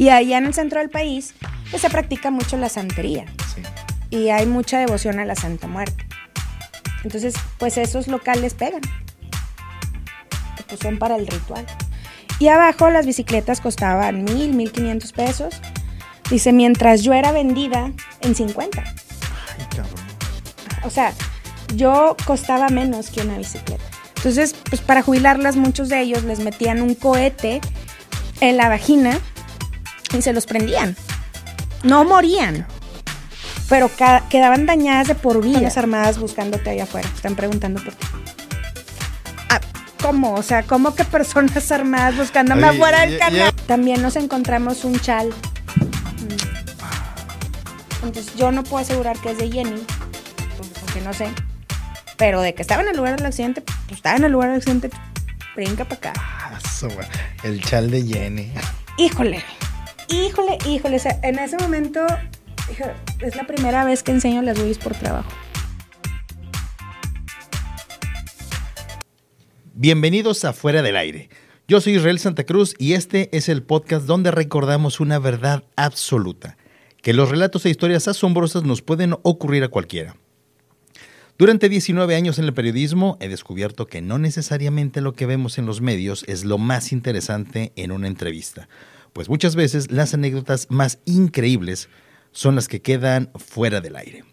Y allá en el centro del país, pues se practica mucho la santería. Sí. Y hay mucha devoción a la Santa Muerte. Entonces, pues esos locales pegan. Pues son para el ritual. Y abajo las bicicletas costaban mil, mil quinientos pesos. Dice, mientras yo era vendida en 50. Ay, cabrón. O sea, yo costaba menos que una bicicleta. Entonces, pues para jubilarlas, muchos de ellos les metían un cohete en la vagina y se los prendían. No morían, pero quedaban dañadas de por vida. Las armadas buscándote allá afuera, están preguntando por ti. Ah, ¿Cómo? O sea, ¿cómo que personas armadas buscándome afuera del canal? También nos encontramos un chal. Mm. Entonces, yo no puedo asegurar que es de Jenny, porque no sé. Pero de que estaba en el lugar del accidente, pues estaba en el lugar del accidente, brinca para acá. Ah, El chal de Jenny. Híjole, híjole, híjole. En ese momento, es la primera vez que enseño las boobies por trabajo. Bienvenidos a Fuera del Aire. Yo soy Israel Santa Cruz y este es el podcast donde recordamos una verdad absoluta, que los relatos e historias asombrosas nos pueden ocurrir a cualquiera. Durante 19 años en el periodismo he descubierto que no necesariamente lo que vemos en los medios es lo más interesante en una entrevista, pues muchas veces las anécdotas más increíbles son las que quedan fuera del aire.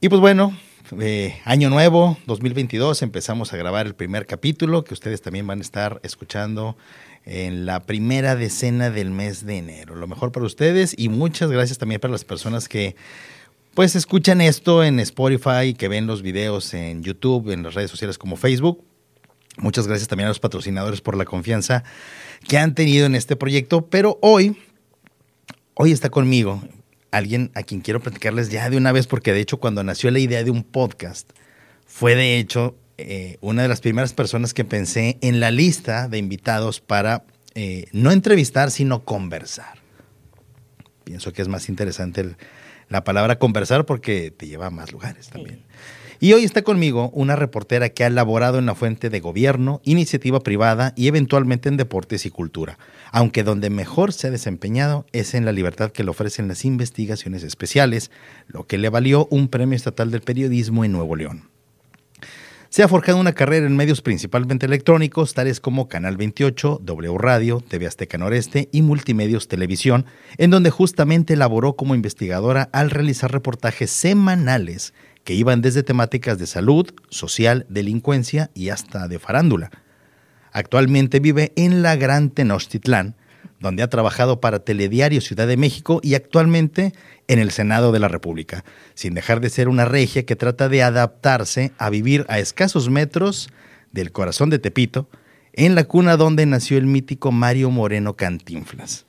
Y pues bueno, eh, año nuevo, 2022, empezamos a grabar el primer capítulo que ustedes también van a estar escuchando en la primera decena del mes de enero. Lo mejor para ustedes y muchas gracias también para las personas que pues escuchan esto en Spotify, que ven los videos en YouTube, en las redes sociales como Facebook. Muchas gracias también a los patrocinadores por la confianza que han tenido en este proyecto, pero hoy Hoy está conmigo alguien a quien quiero platicarles ya de una vez, porque de hecho cuando nació la idea de un podcast, fue de hecho eh, una de las primeras personas que pensé en la lista de invitados para eh, no entrevistar, sino conversar. Pienso que es más interesante la palabra conversar porque te lleva a más lugares también. Y hoy está conmigo una reportera que ha laborado en la fuente de gobierno, iniciativa privada y eventualmente en deportes y cultura, aunque donde mejor se ha desempeñado es en la libertad que le ofrecen las investigaciones especiales, lo que le valió un premio estatal del periodismo en Nuevo León. Se ha forjado una carrera en medios principalmente electrónicos, tales como Canal 28, W Radio, TV Azteca Noreste y Multimedios Televisión, en donde justamente laboró como investigadora al realizar reportajes semanales que iban desde temáticas de salud, social, delincuencia y hasta de farándula. Actualmente vive en la Gran Tenochtitlán, donde ha trabajado para Telediario Ciudad de México y actualmente en el Senado de la República, sin dejar de ser una regia que trata de adaptarse a vivir a escasos metros del corazón de Tepito, en la cuna donde nació el mítico Mario Moreno Cantinflas.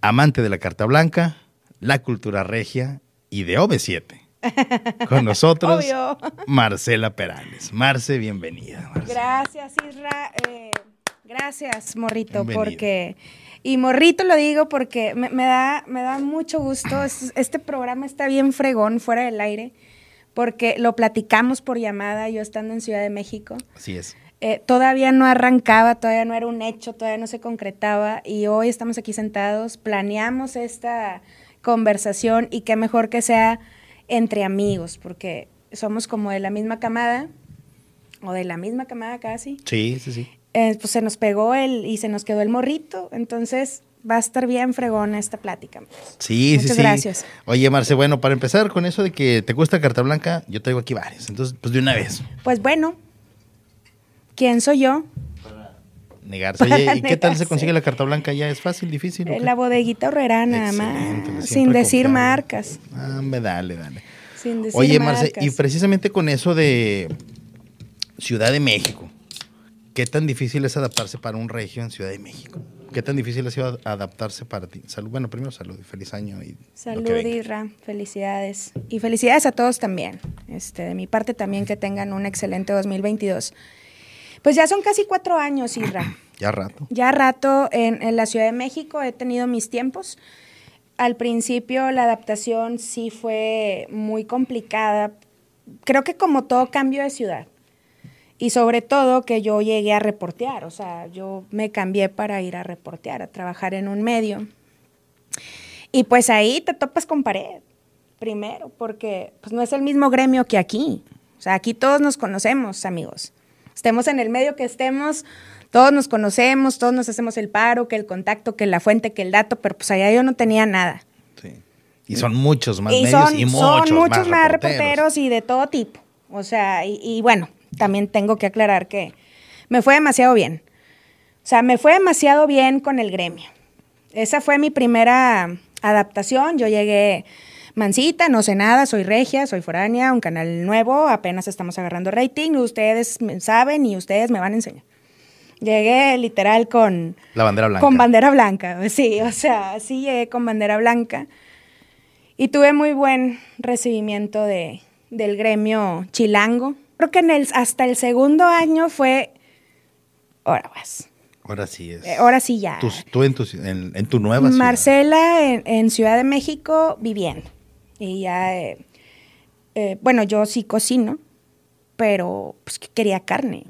Amante de la Carta Blanca, la cultura regia y de OV7. Con nosotros, Obvio. Marcela Perales. Marce, bienvenida. Marce. Gracias, Isra. eh, gracias, Morrito, Bienvenido. porque... Y Morrito lo digo porque me, me da, me da mucho gusto. Es- Este programa está bien fregón, fuera del aire, porque lo platicamos por llamada, yo estando en Ciudad de México. Así es. Eh, todavía no arrancaba, todavía no era un hecho, todavía no se concretaba y hoy estamos aquí sentados, planeamos esta conversación y qué mejor que sea entre amigos, porque somos como de la misma camada o de la misma camada casi. Sí, sí, sí. Eh, pues se nos pegó el y se nos quedó el morrito, entonces va a estar bien fregona esta plática. Sí, sí, Muchas sí. gracias. Oye, Marce, bueno, para empezar con eso de que te gusta carta blanca, yo traigo aquí varios. Entonces, pues de una vez, Pues bueno, ¿quién soy yo? Negarse. Oye, ¿y qué tal se consigue la carta blanca? ¿Ya es fácil, difícil? Eh? La bodeguita horrera nada más, sin decir confiable. marcas. Ah, me dale, dale. Sin decir Oye, Marce, marcas. y precisamente con eso de Ciudad de México, ¿qué tan difícil es adaptarse para un regio en Ciudad de México? ¿Qué tan difícil ha sido adaptarse para ti? Salud, bueno, primero salud y feliz año. Y Salud. Irra, felicidades. Y felicidades a todos también. Este, de mi parte también que tengan un excelente 2022. Pues ya son casi cuatro años, Irra. Ya rato. Ya rato en, en la Ciudad de México he tenido mis tiempos. Al principio la adaptación sí fue muy complicada. Creo que como todo cambio de ciudad. Y sobre todo que yo llegué a reportear, o sea, yo me cambié para ir a reportear, a trabajar en un medio. Y pues ahí te topas con pared, primero, porque pues no es el mismo gremio que aquí. O sea, aquí todos nos conocemos, amigos. Estemos en el medio que estemos, todos nos conocemos, todos nos hacemos el paro, que el contacto, que la fuente, que el dato, pero pues allá yo no tenía nada. Sí. Y son muchos más y medios son, y muchos, son muchos más, reporteros. reporteros y de todo tipo. O sea, y, y bueno, también tengo que aclarar que me fue demasiado bien. O sea, me fue demasiado bien con el gremio. Esa fue mi primera adaptación. Yo llegué mansita, no sé nada, soy regia, soy foránea, un canal nuevo, apenas estamos agarrando rating, ustedes saben y ustedes me van a enseñar. Llegué literal con... La bandera blanca. Con bandera blanca, sí, o sea, sí llegué con bandera blanca. Y tuve muy buen recibimiento de, del gremio chilango. Creo que en el, hasta el segundo año fue, ahora vas, Ahora sí es. Eh, ahora sí ya. Tú en tu, ci- en, en tu nueva ciudad. Marcela en, en Ciudad de México viviendo. Y ya, eh, eh, bueno, yo sí cocino, pero pues que quería carne.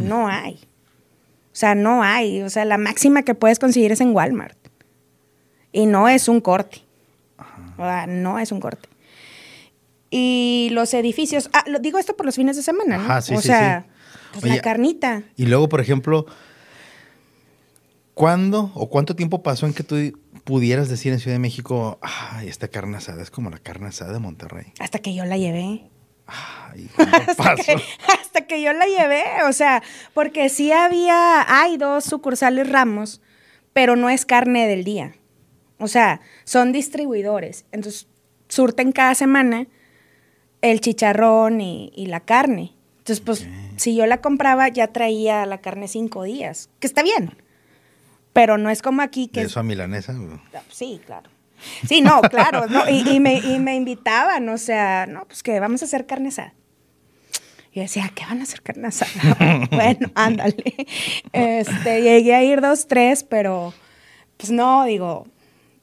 No hay. O sea, no hay. O sea, la máxima que puedes conseguir es en Walmart. Y no es un corte. O sea, no es un corte. Y los edificios, ah, lo digo esto por los fines de semana, ¿no? Ajá, sí, o sí, sea, sí. pues Oye, la carnita. Y luego, por ejemplo, ¿cuándo o cuánto tiempo pasó en que tú pudieras decir en Ciudad de México, ay, esta carne asada es como la carne asada de Monterrey? Hasta que yo la llevé. Ay, ¿cuánto hasta, que, hasta que yo la llevé, o sea, porque sí había, hay dos sucursales Ramos, pero no es carne del día. O sea, son distribuidores. Entonces, surten cada semana el chicharrón y, y la carne. Entonces, pues, si yo la compraba, ya traía la carne cinco días, que está bien. Pero no es como aquí que... ¿De es- eso a milanesa? Sí, claro. Sí, no, claro. no, y, y me, y me invitaban, o sea, no, pues que vamos a hacer carne asada. Y decía, ¿qué van a hacer carne asada? bueno, ándale. Este, llegué a ir dos, tres, pero pues no, digo.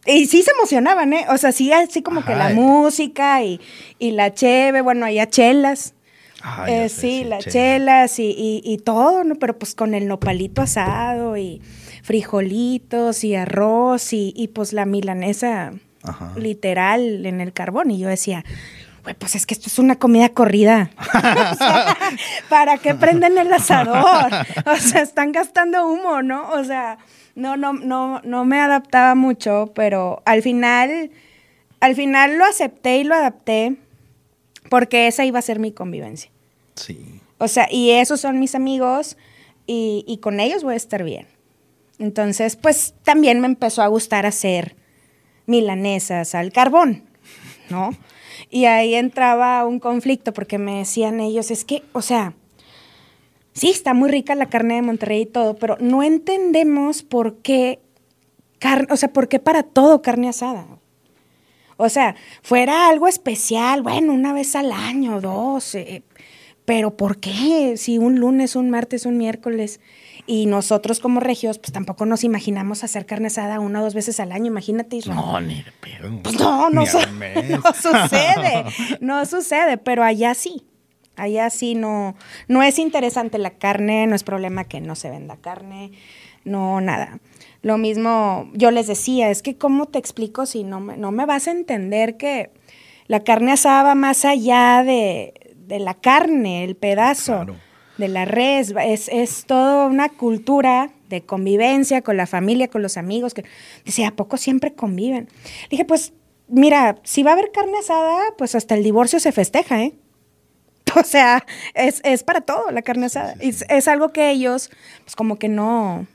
Y sí se emocionaban, ¿eh? O sea, sí, así como que la música y, y la cheve, bueno, había chelas. Ah, Eh, sé, sí, las chela. chelas y, y- y todo, ¿no? Pero pues con el nopalito asado y frijolitos y arroz y, y, pues la milanesa Ajá. literal en el carbón. Y yo decía, pues es que esto es una comida corrida. O sea, ¿Para qué prenden el asador? O sea, están gastando humo, ¿no? O sea, no, no, no, no me adaptaba mucho, pero al final, al final lo acepté y lo adapté porque esa iba a ser mi convivencia. Sí. O sea, y esos son mis amigos y, y con ellos voy a estar bien. Entonces, pues también me empezó a gustar hacer milanesas al carbón, ¿no? Y ahí entraba un conflicto porque me decían ellos, es que, o sea, sí, está muy rica la carne de Monterrey y todo, pero no entendemos por qué, carne, o sea, por qué para todo carne asada. O sea, fuera algo especial, bueno, una vez al año, dos, pero ¿por qué? Si un lunes, un martes, un miércoles, y nosotros como regios, pues tampoco nos imaginamos hacer carne asada una o dos veces al año, imagínate. Israel. No, ni de pedo. Pues no, no, su- no sucede, no sucede, pero allá sí. Allá sí no, no es interesante la carne, no es problema que no se venda carne, no nada. Lo mismo, yo les decía, es que cómo te explico si no me, no me vas a entender que la carne asada va más allá de, de la carne, el pedazo Claro. De la va- es, es toda una cultura de convivencia con la familia, con los amigos, que dice, ¿a poco siempre conviven? Dije, pues, mira, si va a haber carne asada, pues hasta el divorcio se festeja, ¿eh? O sea, es, es para todo la carne asada. Es, es algo que ellos, pues como que no...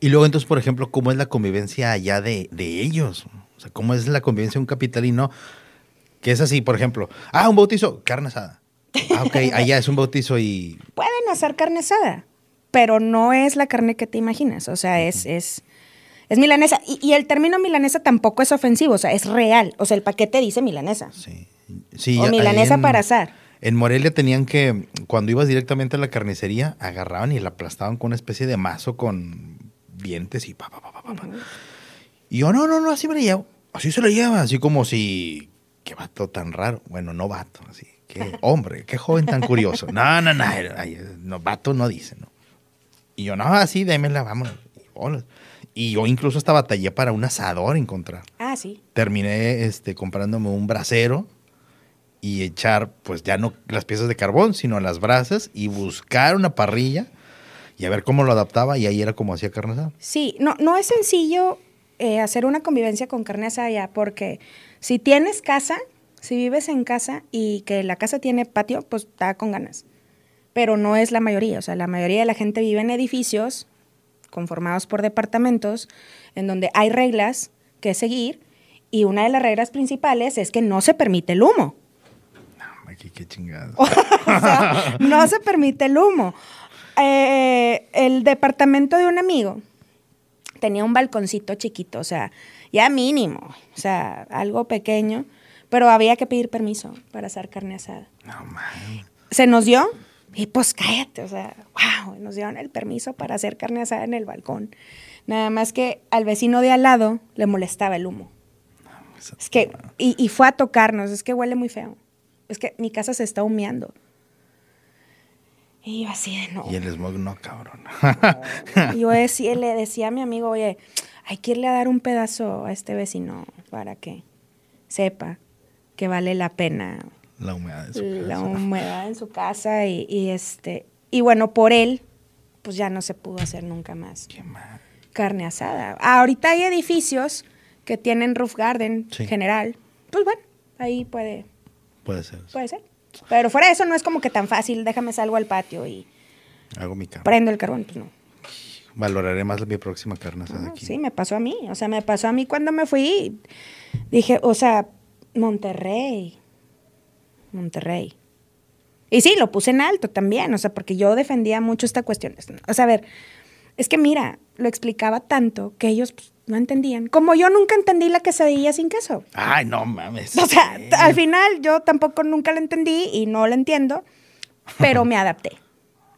Y luego, entonces, por ejemplo, ¿cómo es la convivencia allá de, de ellos? O sea, ¿cómo es la convivencia de un capitalino? Que es así, por ejemplo, ah, un bautizo, carne asada. Ah, ok, allá es un bautizo y... hacer carne asada, pero no es la carne que te imaginas. O sea, es, es, es milanesa. Y, y el término milanesa tampoco es ofensivo, o sea, es real. O sea, el paquete dice milanesa. Sí. sí o milanesa en- para asar. En Morelia tenían que, cuando ibas directamente a la carnicería, agarraban y la aplastaban con una especie de mazo con dientes y pa, pa, pa, pa, pa, pa. Y yo, no, no, no, así me la llevo. Así se la lleva, así como si, qué vato tan raro. Bueno, no vato, así. Qué hombre, qué joven tan curioso. No, no, no, ay, no vato no dice, ¿no? Y yo, no, así, démela, vamos. Y yo incluso hasta batallé para un asador encontrar. Ah, sí. Terminé este, comprándome un brasero y echar, pues ya no las piezas de carbón, sino las brasas y buscar una parrilla y a ver cómo lo adaptaba y ahí era como hacía carne asada. Sí, no, no es sencillo eh, hacer una convivencia con carne asada ya, porque si tienes casa, si vives en casa y que la casa tiene patio, pues está con ganas. Pero no es la mayoría, o sea, la mayoría de la gente vive en edificios conformados por departamentos en donde hay reglas que seguir y una de las reglas principales es que no se permite el humo. No, aquí qué chingado. o sea, no se permite el humo. Eh, el departamento de un amigo tenía un balconcito chiquito, o sea, ya mínimo, o sea, algo pequeño, pero había que pedir permiso para hacer carne asada. No, man. Se nos dio, y pues cállate, o sea, wow, nos dieron el permiso para hacer carne asada en el balcón. Nada más que al vecino de al lado le molestaba el humo. Es que, y, y fue a tocarnos, es que huele muy feo. Es que mi casa se está humeando. Y yo así de no. Y el smog no, cabrón. Y yo decía- le decía a mi amigo, oye, hay que irle a dar un pedazo a este vecino para que sepa que vale la pena La humedad de su la casa. humedad en su casa y, y este y bueno por él pues ya no se pudo hacer nunca más Qué mal. carne asada ahorita hay edificios que tienen roof garden Sí. general pues bueno ahí puede Puede ser. puede ser pero fuera de eso no es como que tan fácil déjame salgo al patio y Hago mi cama. prendo el carbón pues no Valoraré más mi próxima carne asada Ah, aquí. sí me pasó a mí o sea me pasó a mí cuando me fui dije o sea Monterrey Monterrey Y sí, lo puse en alto también, o sea, porque yo defendía mucho esta cuestión. O sea, a ver, es que mira, lo explicaba tanto que ellos pues, no entendían. Como yo nunca entendí la quesadilla sin queso. Ay, no mames. O sea, Sí. al final yo tampoco nunca la entendí y no la entiendo, pero me adapté.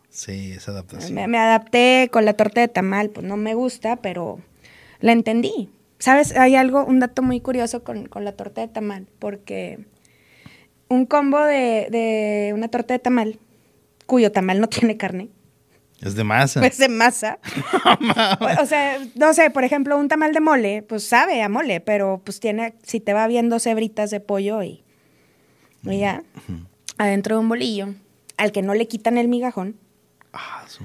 Sí, esa adaptación. Me, me adapté con la torta de tamal, pues no me gusta, pero la entendí. ¿Sabes? Hay algo, un dato muy curioso con, con la torta de tamal, porque un combo de, de una torta de tamal, cuyo tamal no tiene carne, Es de masa. pues de masa. o, o sea, no sé, por ejemplo, un tamal de mole, pues sabe a mole, pero pues tiene, si te va viendo cebritas de pollo y, y ya, adentro de un bolillo, al que no le quitan el migajón. Ah, su-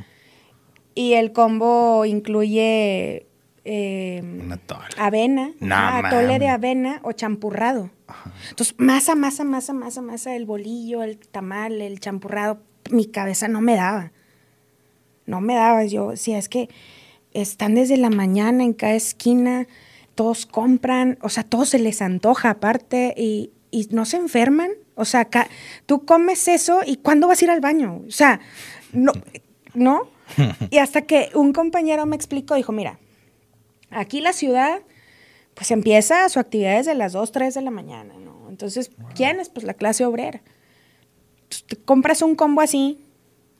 Y el combo incluye eh, Una tole. avena, No ajá, atole de avena o champurrado. Entonces, masa, masa, masa, masa, masa, el bolillo, el tamal, el champurrado, mi cabeza no me daba. No me daba. Yo decía, es que están desde la mañana en cada esquina, todos compran, o sea, todo se les antoja aparte y, y no se enferman. O sea, tú comes eso y ¿cuándo vas a ir al baño? O sea, no, ¿no? Y hasta que un compañero me explicó, dijo, mira, aquí la ciudad, pues empieza su actividad desde las 2, 3 de la mañana, ¿no? Entonces, ¿quién es? Pues la clase obrera. Te compras un combo así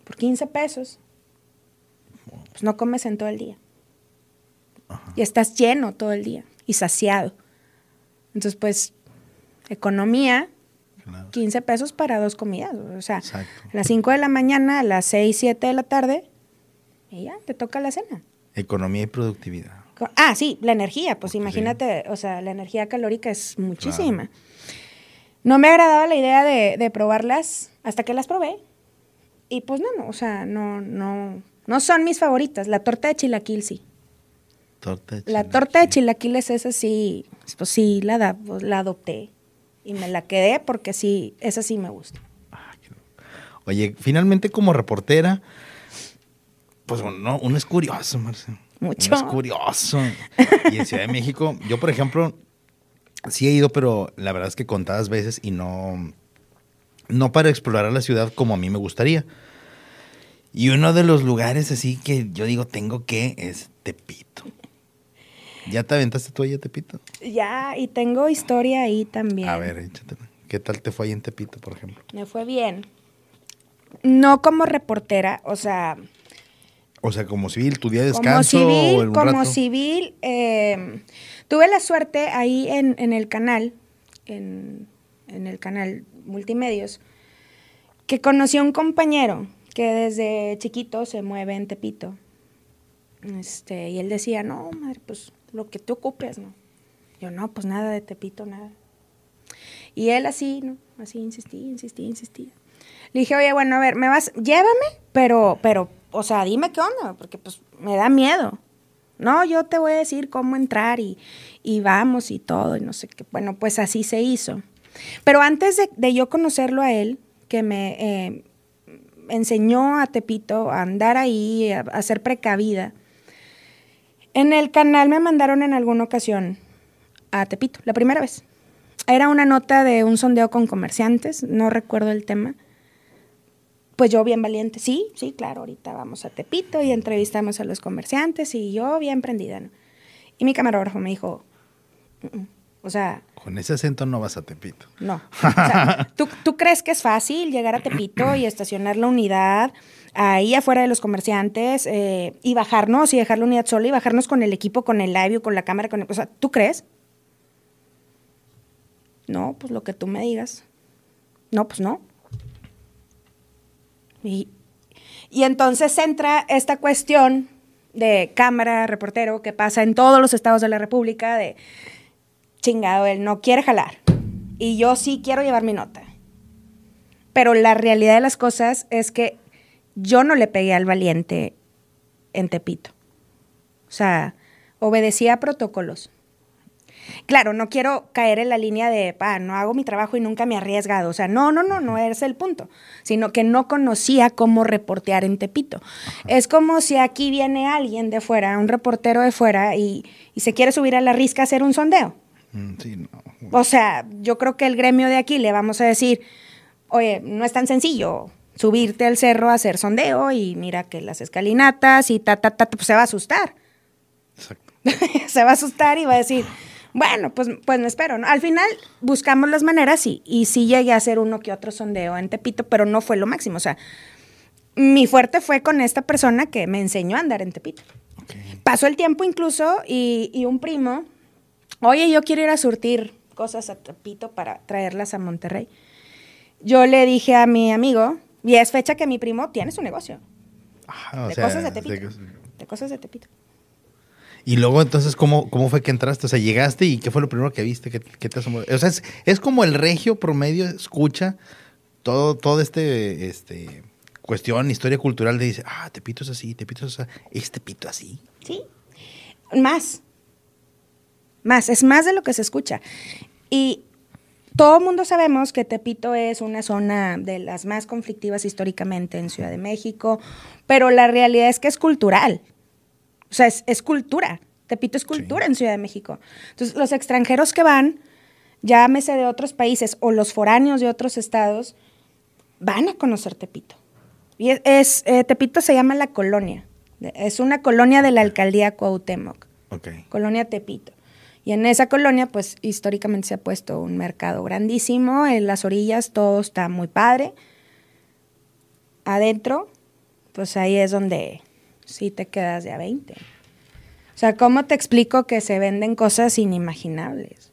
por 15 pesos, pues no comes en todo el día. Y estás lleno todo el día y saciado. Entonces, pues, economía, Claro. 15 pesos para dos comidas. O sea, Exacto. a las 5 de la mañana, a las 6, 7 de la tarde, y ya, te toca la cena. Economía y productividad. Ah, sí, la energía, pues Sí. imagínate, o sea, la energía calórica es muchísima. No me agradaba la idea de, de probarlas hasta que las probé. Y pues no, no, o sea, no, no, no son mis favoritas. La torta de chilaquil sí. Torta de La chilaquil. torta de chilaquiles esa sí, pues sí, la, da- pues, la adopté. Y me la quedé porque sí, esa sí me gusta. Oye, finalmente como reportera, pues no, uno es curioso, Marcelo. Mucho. Es curioso. Y en Ciudad de México, yo por ejemplo, sí he ido, pero la verdad es que contadas veces y no, no para explorar la ciudad como a mí me gustaría. Y uno de los lugares así que yo digo tengo que es Tepito. ¿Ya te aventaste tú ahí a Tepito? Ya, y tengo historia ahí también. A ver, échatela. ¿Qué tal te fue ahí en Tepito, por ejemplo? Me fue bien. No como reportera, o sea, O sea, como civil, tu día de como descanso o civil, como rato? civil, eh, tuve la suerte ahí en, en el canal, en, en el canal Multimedios, que conocí a un compañero que desde chiquito se mueve en Tepito. Este, y él decía, no, madre, pues lo que te ocupes, ¿no? Yo, no, pues nada de Tepito, nada. Y él así, ¿no? Así insistía, insistía, insistía. Le dije, oye, bueno, a ver, me vas, llévame, pero, pero, o sea, dime qué onda, porque pues me da miedo. No, yo te voy a decir cómo entrar y, y vamos y todo, y no sé qué. Bueno, pues así se hizo. Pero antes de, yo conocerlo a él, que me eh, enseñó a Tepito a andar ahí, a, a ser precavida, en el canal me mandaron en alguna ocasión a Tepito, la primera vez. Era una nota de un sondeo con comerciantes, no recuerdo el tema. Pues yo bien valiente, sí, sí, claro, ahorita vamos a Tepito y entrevistamos a los comerciantes y yo bien prendida. ¿no? Y mi camarógrafo me dijo, o sea, Con ese acento no vas a Tepito. no. O sea, ¿tú, tú crees que es fácil llegar a Tepito y estacionar la unidad ahí afuera de los comerciantes eh, y bajarnos y dejar la unidad sola y bajarnos con el equipo, con el live, con la cámara? Con el- o sea, ¿tú crees? No, pues lo que tú me digas. No, pues no. Y, entonces entra esta cuestión de cámara, reportero, que pasa en todos los estados de la República, de chingado, él no quiere jalar. Y yo sí quiero llevar mi nota. Pero la realidad de las cosas es que yo no le pegué al valiente en Tepito. O sea, obedecía protocolos. Claro, no quiero caer en la línea de, pa, no hago mi trabajo y nunca me he arriesgado. O sea, no, no, no, no es el punto. Sino que no conocía cómo reportear en Tepito. Es como si aquí viene alguien de fuera, un reportero de fuera, y, y se quiere subir a la risca a hacer un sondeo. Mm, Sí, no. O sea, yo creo que el gremio de aquí le vamos a decir, oye, no es tan sencillo subirte al cerro a hacer sondeo y mira que las escalinatas y ta, ta, ta, pues se va a asustar. Exacto. se va a asustar y va a decir, bueno, pues, pues me espero. ¿no? Al final buscamos las maneras y, y sí llegué a hacer uno que otro sondeo en Tepito, pero no fue lo máximo. O sea, mi fuerte fue con esta persona que me enseñó a andar en Tepito. Ok. Pasó el tiempo incluso y, y un primo, oye, yo quiero ir a surtir cosas a Tepito para traerlas a Monterrey. Yo le dije a mi amigo, y es fecha que mi primo tiene su negocio, o de sea, cosas de Tepito. de- De cosas de Tepito. Y luego, entonces, ¿cómo, ¿cómo fue que entraste? O sea, llegaste y ¿qué fue lo primero que viste? ¿Qué, qué te asombró? O sea, es, es como el regio promedio escucha todo, todo este, este cuestión, historia cultural de dice, ah, Tepito es así, Tepito es así, es Tepito así. Sí. Más. Más. Es más de lo que se escucha. Y todo el mundo sabemos que Tepito es una zona de las más conflictivas históricamente en Ciudad de México, pero la realidad es que es cultural. O sea, es, es cultura. Tepito es cultura en Ciudad de México. Entonces, los extranjeros que van, llámese de otros países o los foráneos de otros estados, van a conocer Tepito. Y es, es, eh, Tepito se llama La Colonia. Es una colonia de la alcaldía Cuauhtémoc, Ok. Colonia Tepito. Y en esa colonia, pues históricamente se ha puesto un mercado grandísimo. En las orillas todo está muy padre. Adentro, pues ahí es donde sí te quedas de a 20. O sea, ¿cómo te explico que se venden cosas inimaginables?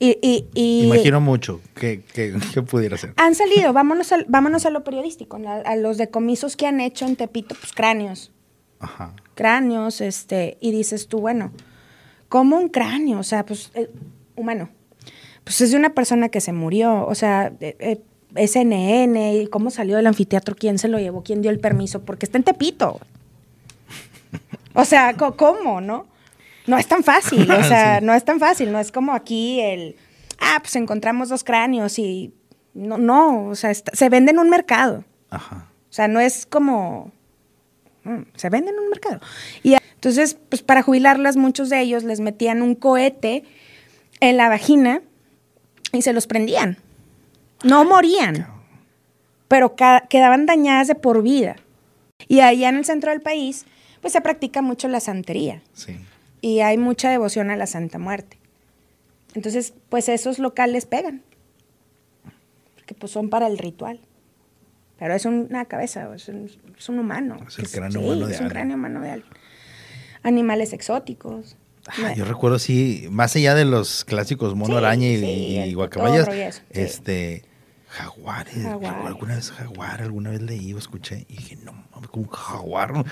Y, y, y Imagino mucho que, que, que pudiera ser. han salido, vámonos, al- vámonos a lo periodístico, a, a los decomisos que han hecho en Tepito, pues cráneos, Ajá. cráneos, este, y dices tú, bueno, ¿cómo un cráneo? O sea, pues, eh, humano. Pues es de una persona que se murió, o sea, eh, eh, SNN, y cómo salió del anfiteatro, quién se lo llevó, quién dio el permiso, porque está en Tepito. O sea, ¿cómo, no? No es tan fácil, o sea, Sí. no es tan fácil, no es como aquí el, ah, pues encontramos dos cráneos y no, no, o sea, está- se vende en un mercado. Ajá. O sea, no es como. mm, Se vende en un mercado. Y entonces, pues para jubilarlas, muchos de ellos les metían un cohete en la vagina y se los prendían. No morían, pero quedaban dañadas de por vida. Y allá en el centro del país, pues se practica mucho la santería Sí. y hay mucha devoción a la Santa Muerte. Entonces, pues esos locales pegan, porque pues son para el ritual. Pero es una cabeza, es un, es un humano. Es el cráneo sí, humano de es un cráneo humano de alguien. Animales exóticos. Ah, yo recuerdo, sí, más allá de los clásicos mono Sí, araña y, sí, y guacamayas, eso, este, Jaguares. Jaguar. Alguna vez jaguar, alguna vez leí o escuché y dije, no, mames, como un jaguar.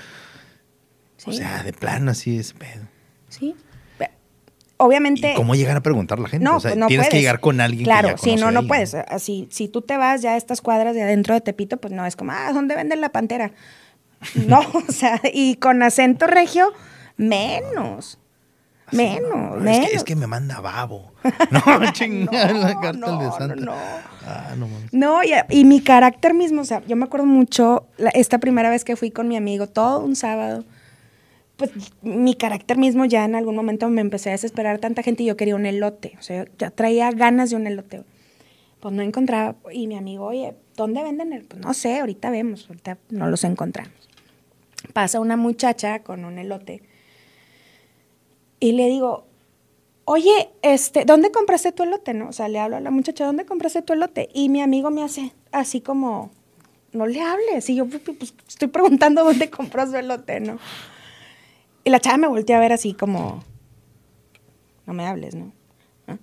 O sea, de plano así es pedo. Sí. Obviamente. ¿Y cómo llegar a preguntar a la gente? No, o sea, no tienes que llegar con alguien Claro, que ya sí, no, no ahí, puedes. Así, si tú te vas ya a estas cuadras de adentro de Tepito, pues no es como, ah, ¿dónde venden la pantera? No, o sea, y con acento regio, menos. Así, menos, no, menos. Es que, es que me manda babo. No, chingada, No, la carta de Santa. no. Ah, no mames. No, y, y mi carácter mismo, o sea, yo me acuerdo mucho la- esta primera vez que fui con mi amigo, todo un sábado, pues mi carácter mismo ya en algún momento me empecé a desesperar tanta gente y yo quería un elote, o sea, ya traía ganas de un elote. Pues no encontraba, y mi amigo, oye, ¿dónde venden el? Pues no sé, ahorita vemos, ahorita no los encontramos. Pasa una muchacha con un elote y le digo, oye, este, ¿dónde compraste tu elote? No? O sea, le hablo a la muchacha, ¿dónde compraste tu elote? Y mi amigo me hace así como, no le hables. Y yo, pues, pues, estoy preguntando dónde compró su elote, ¿no? Y la chava me volteó a ver así como, no me hables, ¿no? ¿Ah?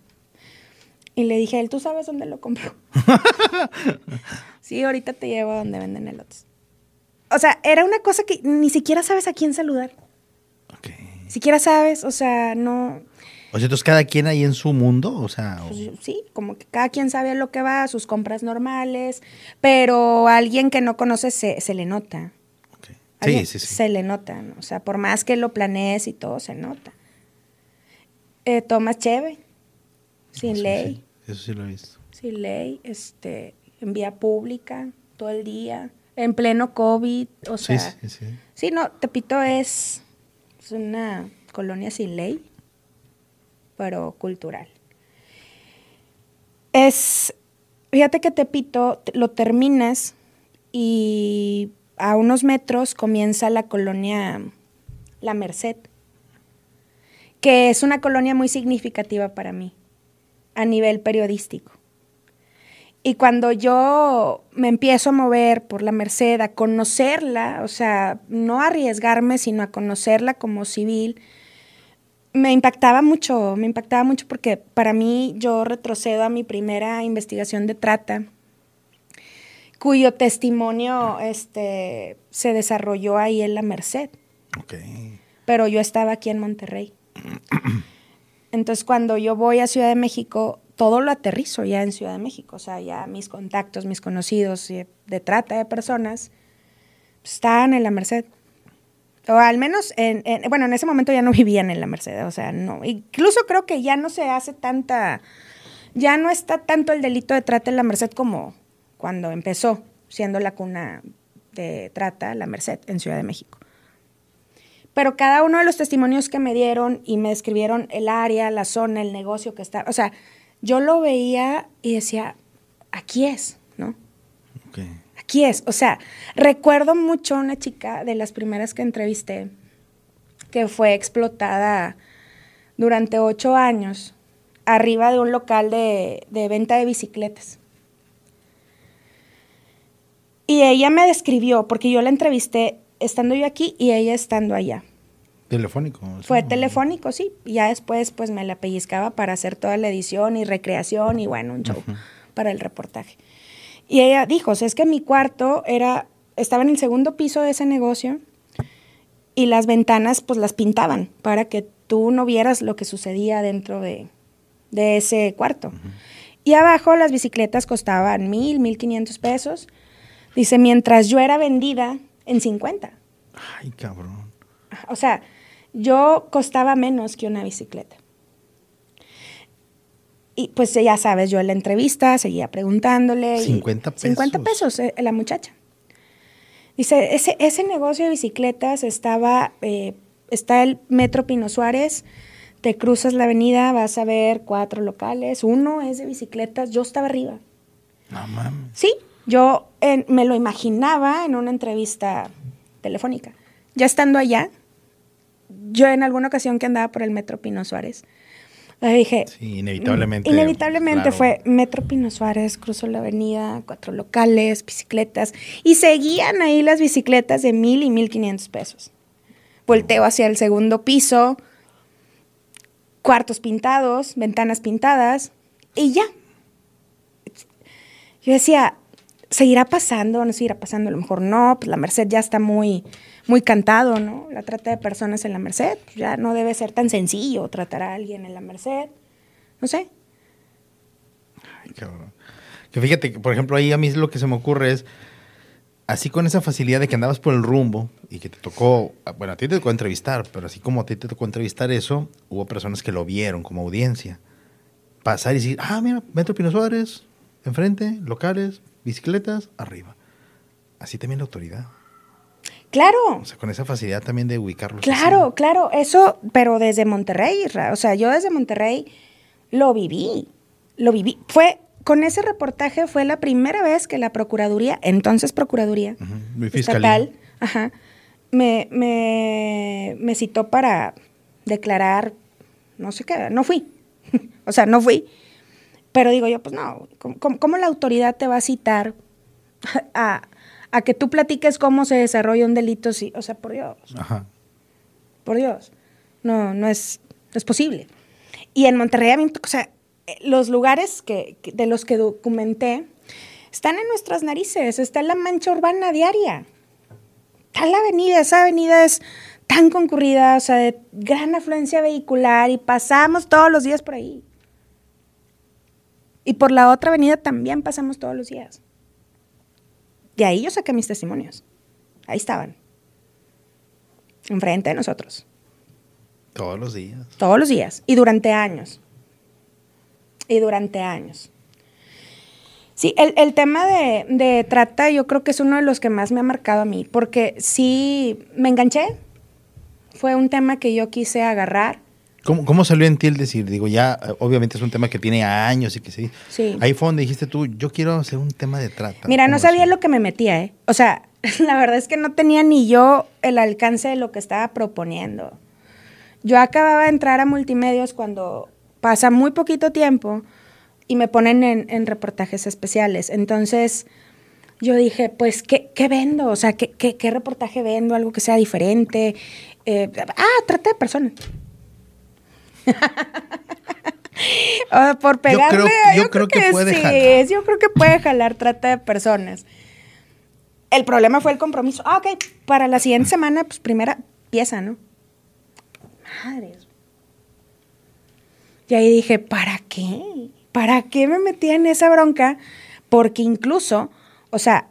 Y le dije, él, ¿tú sabes dónde lo compró? sí, ahorita te llevo a donde venden elotes. O sea, era una cosa que ni siquiera sabes a quién saludar. Ok. Siquiera sabes, o sea, no, O sea, entonces cada quien ahí en su mundo, o sea, Pues sí, como que cada quien sabe a lo que va, sus compras normales, pero a alguien que no conoce se, se le nota. Sí, sí, sí. Se le nota, ¿no? o sea, por más que lo planees y todo, se nota. Eh, tomas cheve, sin ley, Eso sí lo he visto. sin ley, este, en vía pública, todo el día, en pleno COVID, o sea, sí, sí. Sí, no, Tepito es, es una colonia sin ley, pero cultural. Es, fíjate que Tepito te- lo terminas y a unos metros comienza la colonia La Merced, que es una colonia muy significativa para mí a nivel periodístico. Y cuando yo me empiezo a mover por la Merced, a conocerla, o sea, no arriesgarme, sino a conocerla como civil, me impactaba mucho, me impactaba mucho porque para mí yo retrocedo a mi primera investigación de trata, cuyo testimonio este, se desarrolló ahí en la Merced, Ok. pero yo estaba aquí en Monterrey. Entonces, cuando yo voy a Ciudad de México, todo lo aterrizo ya en Ciudad de México. O sea, ya mis contactos, mis conocidos de trata de personas pues, estaban en la Merced. O al menos, en, en- bueno, en ese momento ya no vivían en la Merced. O sea, no. Incluso creo que ya no se hace tanta. Ya no está tanto el delito de trata en la Merced como cuando empezó, siendo la cuna de trata la Merced en Ciudad de México. Pero cada uno de los testimonios que me dieron y me describieron el área, la zona, el negocio que estaba, o sea, yo lo veía y decía, aquí es, ¿no? Aquí es. O sea, recuerdo mucho a una chica de las primeras que entrevisté que fue explotada durante ocho años arriba de un local de, de venta de bicicletas. Y ella me describió, porque yo la entrevisté estando yo aquí y ella estando allá. Telefónico. ¿sí? Fue telefónico, sí. Y ya después, pues me la pellizcaba para hacer toda la edición y recreación y bueno, un show para el reportaje. Y ella dijo: o sea, es que mi cuarto era, estaba en el segundo piso de ese negocio y las ventanas, pues las pintaban para que tú no vieras lo que sucedía dentro de, de ese cuarto. Y abajo las bicicletas costaban mil, mil quinientos pesos. Dice, mientras yo era vendida en 50. Ay, cabrón. O sea, yo costaba menos que una bicicleta. Y pues ya sabes, yo en la entrevista seguía preguntándole. y- 50 pesos. 50 pesos, eh, la muchacha. Dice, ese, ese negocio de bicicletas estaba, eh, está el Metro Pino Suárez, te cruzas la avenida, vas a ver cuatro locales, uno es de bicicletas, yo estaba arriba. No mames. Sí, yo eh, me lo imaginaba en una entrevista telefónica. Ya estando allá, yo en alguna ocasión que andaba por el Metro Pino Suárez, le dije, Sí, inevitablemente. inevitablemente claro. fue Metro Pino Suárez, cruzó la avenida, cuatro locales, bicicletas, y seguían ahí las bicicletas de mil y mil quinientos pesos. Volteo hacia el segundo piso, cuartos pintados, ventanas pintadas, y ya. Yo decía, ¿seguirá pasando? ¿No seguirá pasando? A lo mejor no, pues la Merced ya está muy, muy cantado, ¿no? La trata de personas en la Merced, pues ya no debe ser tan sencillo tratar a alguien en la Merced. No sé. Ay, cabrón. Que fíjate, que, por ejemplo, ahí a mí lo que se me ocurre es, así con esa facilidad de que andabas por el rumbo y que te tocó, bueno, a ti te tocó entrevistar, pero así como a ti te tocó entrevistar eso, hubo personas que lo vieron como audiencia. Pasar y decir, ah, mira, Metro Pino Suárez, enfrente, locales, bicicletas, arriba. Así también la autoridad. Claro. O sea, con esa facilidad también de ubicarlos. Claro, así. claro, eso, pero desde Monterrey, o sea, yo desde Monterrey lo viví, lo viví. Fue, con ese reportaje fue la primera vez que la Procuraduría, entonces Procuraduría mi. Estatal, ajá, me, me, me citó para declarar, no sé qué, no fui, o sea, no fui. Pero digo yo, pues no, ¿cómo, la autoridad te va a citar a, a que tú platiques cómo se desarrolla un delito? Sí, o sea, por Dios Ajá. por Dios. No, no es, no es posible. Y en Monterrey, o sea, eh, los lugares que, que- de los que documenté están en nuestras narices. Está la mancha urbana diaria. Está la avenida, esa avenida es tan concurrida, o sea, de gran afluencia vehicular y pasamos todos los días por ahí. Y por la otra avenida también pasamos todos los días. De ahí yo saqué mis testimonios. Ahí estaban. Enfrente de nosotros. Todos los días. Todos los días. Y durante años. Y durante años. Sí, el, el tema de, de trata yo creo que es uno de los que más me ha marcado a mí, porque sí me enganché. Fue un tema que yo quise agarrar. ¿Cómo, ¿Cómo salió en ti el decir? Digo, ya, eh, obviamente es un tema que tiene años y que sí. Sí. Ahí fue donde dijiste tú, yo quiero hacer un tema de trata. Mira, no ¿Cómo sabía así? lo que me metía, ¿eh? O sea, la verdad es que no tenía ni yo el alcance de lo que estaba proponiendo. Yo acababa de entrar a multimedios cuando pasa muy poquito tiempo y me ponen en, en reportajes especiales. Entonces, yo dije, pues, ¿qué, qué vendo? O sea, ¿qué, qué, qué reportaje vendo? Algo que sea diferente. Eh, ah, trata de personas. Por pegarle, creo- yo creo que puede sí, jalar. yo creo que puede jalar trata de personas. El problema fue el compromiso. Ah, ok, para la siguiente semana, pues primera pieza, ¿no? Madres. Y ahí dije, ¿para qué? ¿Para qué me metí en esa bronca? Porque incluso, o sea,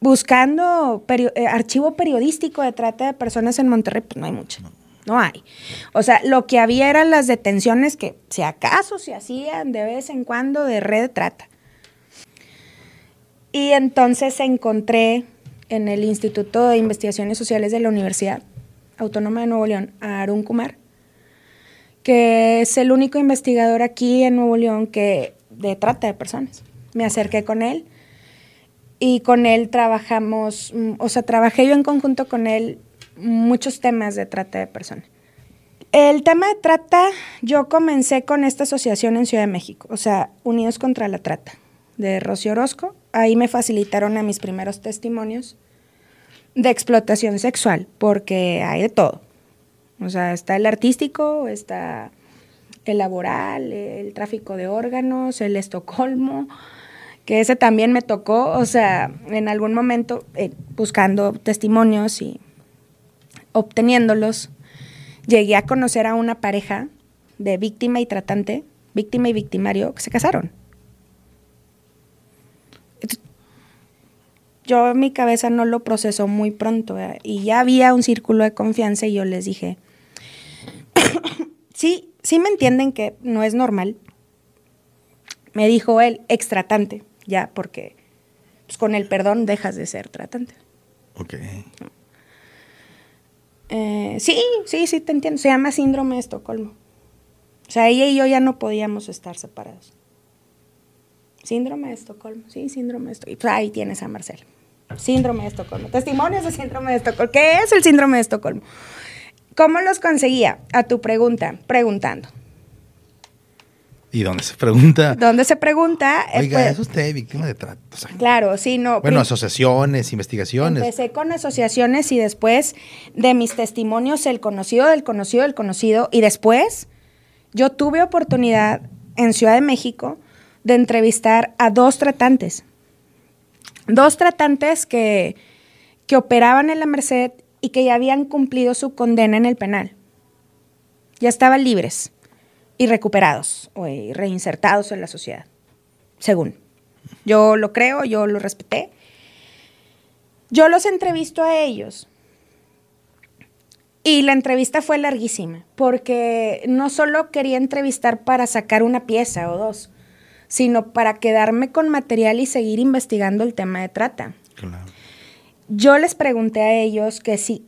buscando perio- eh, archivo periodístico de trata de personas en Monterrey, pues no hay mucho. No hay. O sea, lo que había eran las detenciones que, si acaso, se hacían de vez en cuando de red trata. Y entonces encontré en el Instituto de Investigaciones Sociales de la Universidad Autónoma de Nuevo León a Arun Kumar, que es el único investigador aquí en Nuevo León que de trata de personas. Me acerqué con él y con él trabajamos, mm, o sea, trabajé yo en conjunto con él muchos temas de trata de personas. El tema de trata, yo comencé con esta asociación en Ciudad de México, o sea, Unidos contra la Trata, de Rocío Orozco. Ahí me facilitaron a mis primeros testimonios de explotación sexual, porque hay de todo. O sea, está el artístico, está el laboral, el tráfico de órganos, el Estocolmo, que ese también me tocó, o sea, en algún momento eh, buscando testimonios y obteniéndolos, llegué a conocer a una pareja de víctima y tratante, víctima y victimario, que se casaron. Yo mi cabeza no lo procesó muy pronto y ya había un círculo de confianza y yo les dije, sí, sí me entienden que no es normal. Me dijo él, extratante, ya, porque pues, con el perdón dejas de ser tratante. Ok. Eh, sí, sí, sí, te entiendo. Se llama síndrome de Estocolmo. O sea, ella y yo ya no podíamos estar separados. Síndrome de Estocolmo, sí, síndrome de Estocolmo. Pues ahí tienes a Marcelo. Síndrome de Estocolmo. Testimonios de síndrome de Estocolmo. ¿Qué es el síndrome de Estocolmo? ¿Cómo los conseguía? A tu pregunta, preguntando. Y donde se pregunta, ¿Dónde se pregunta? Eh, oiga, pues, ¿es usted víctima de trata? O sea, Claro, sí, no. bueno, asociaciones, investigaciones. Empecé con asociaciones y después de mis testimonios, el conocido del conocido del conocido. Y después yo tuve oportunidad en Ciudad de México de entrevistar a dos tratantes dos tratantes que, que operaban en la Merced y que ya habían cumplido su condena en el penal. Ya estaban libres y recuperados o y reinsertados en la sociedad, según. Yo lo creo, yo lo respeté. Yo los entrevisto a ellos y la entrevista fue larguísima, porque no solo quería entrevistar para sacar una pieza o dos, sino para quedarme con material y seguir investigando el tema de trata. Yo les pregunté a ellos que si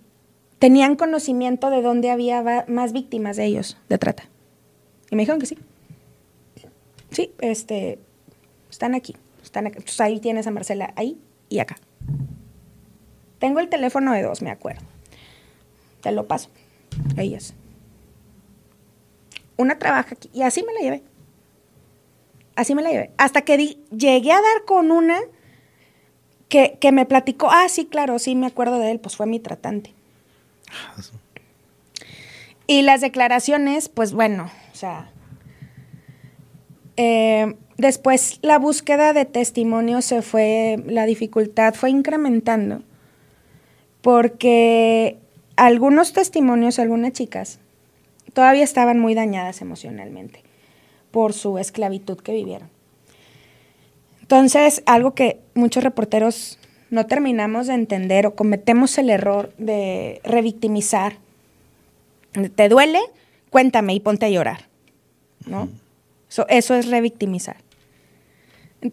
tenían conocimiento de dónde había más víctimas de ellos de trata. Y me dijeron que sí. Sí, este, están aquí. Están Entonces ahí tienes a Marcela, ahí y acá. Tengo el teléfono de dos, me acuerdo. Te lo paso. Ellas. Una trabaja aquí. Y así me la llevé. Así me la llevé. Hasta que llegué a dar con una que, me platicó. Ah, sí, claro, sí me acuerdo de él. Pues fue mi tratante. Y las declaraciones, pues bueno, sea. Eh, después la búsqueda de testimonios se fue, la dificultad fue incrementando. Porque algunos testimonios, algunas chicas, todavía estaban muy dañadas emocionalmente por su esclavitud que vivieron. Entonces, algo que muchos reporteros no terminamos de entender o cometemos el error de revictimizar. ¿Te duele? Cuéntame y ponte a llorar. ¿No? eso es revictimizar.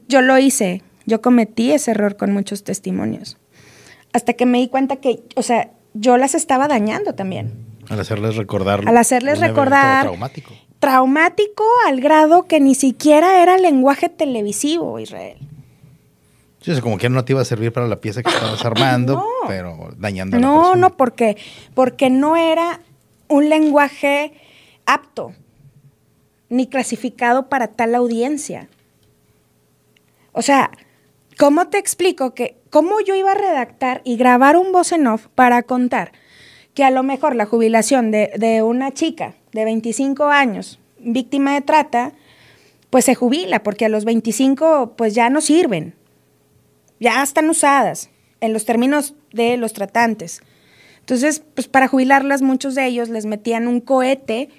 Yo lo hice, yo cometí ese error con muchos testimonios. Hasta que me di cuenta que, o sea, yo las estaba dañando también. Al hacerles recordar. Al hacerles recordar. Traumático. Traumático al grado que ni siquiera era lenguaje televisivo, Israel. Sí, como que no te iba a servir para la pieza que estabas armando, pero dañando a la No, no, porque, porque no era un lenguaje apto ni clasificado para tal audiencia. O sea, ¿cómo te explico que cómo yo iba a redactar y grabar un voz en off para contar que a lo mejor la jubilación de, una chica de 25 años, víctima de trata, pues se jubila, porque a los 25 pues ya no sirven, ya están usadas en los términos de los tratantes. Entonces, pues para jubilarlas, muchos de ellos les metían un cohete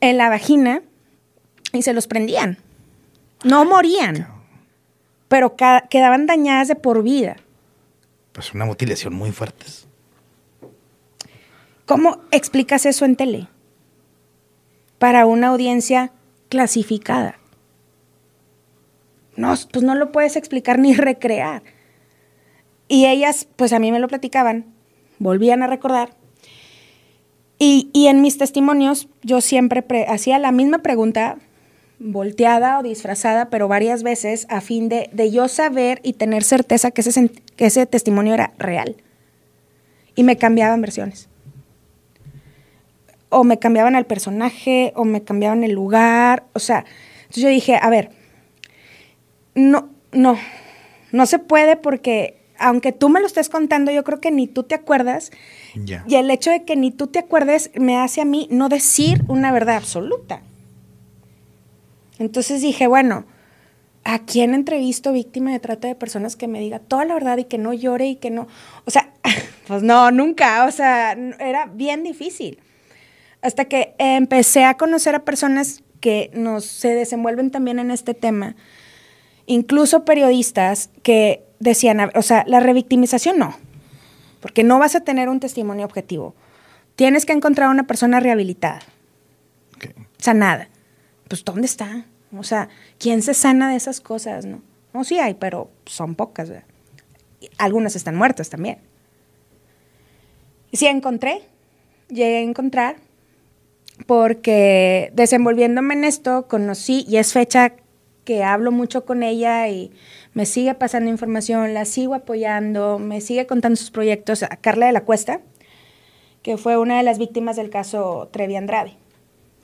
en la vagina y se los prendían. No morían pero quedaban dañadas de por vida. Pues una mutilación muy fuerte. ¿Cómo explicas eso en tele? Para una audiencia clasificada. No, pues no lo puedes explicar ni recrear. Y ellas, pues a mí me lo platicaban, volvían a recordar. Y, y en mis testimonios yo siempre hacía la misma pregunta, volteada o disfrazada, pero varias veces a fin de, yo saber y tener certeza que ese, que ese testimonio era real. Y me cambiaban versiones. O me cambiaban el personaje, o me cambiaban el lugar. O sea, entonces yo dije, a ver, no, no, no se puede porque aunque tú me lo estés contando, yo creo que ni tú te acuerdas. Y el hecho de que ni tú te acuerdes me hace a mí no decir una verdad absoluta. Entonces dije, bueno, ¿a quién entrevisto víctima de trata de personas que me diga toda la verdad y que no llore y que no? O sea, pues no, nunca, o sea, era bien difícil. Hasta que empecé a conocer a personas que nos, se desenvuelven también en este tema, incluso periodistas que decían, o sea, la revictimización no, porque no vas a tener un testimonio objetivo. Tienes que encontrar una persona rehabilitada, sanada pues ¿dónde está? O sea, ¿quién se sana de esas cosas, no? No, sí hay, pero son pocas. Algunas están muertas también. Y sí encontré, llegué a encontrar, porque desenvolviéndome en esto, conocí, y es fecha que hablo mucho con ella y me sigue pasando información, la sigo apoyando, me sigue contando sus proyectos, a Carla de la Cuesta, que fue una de las víctimas del caso Trevi Andrade.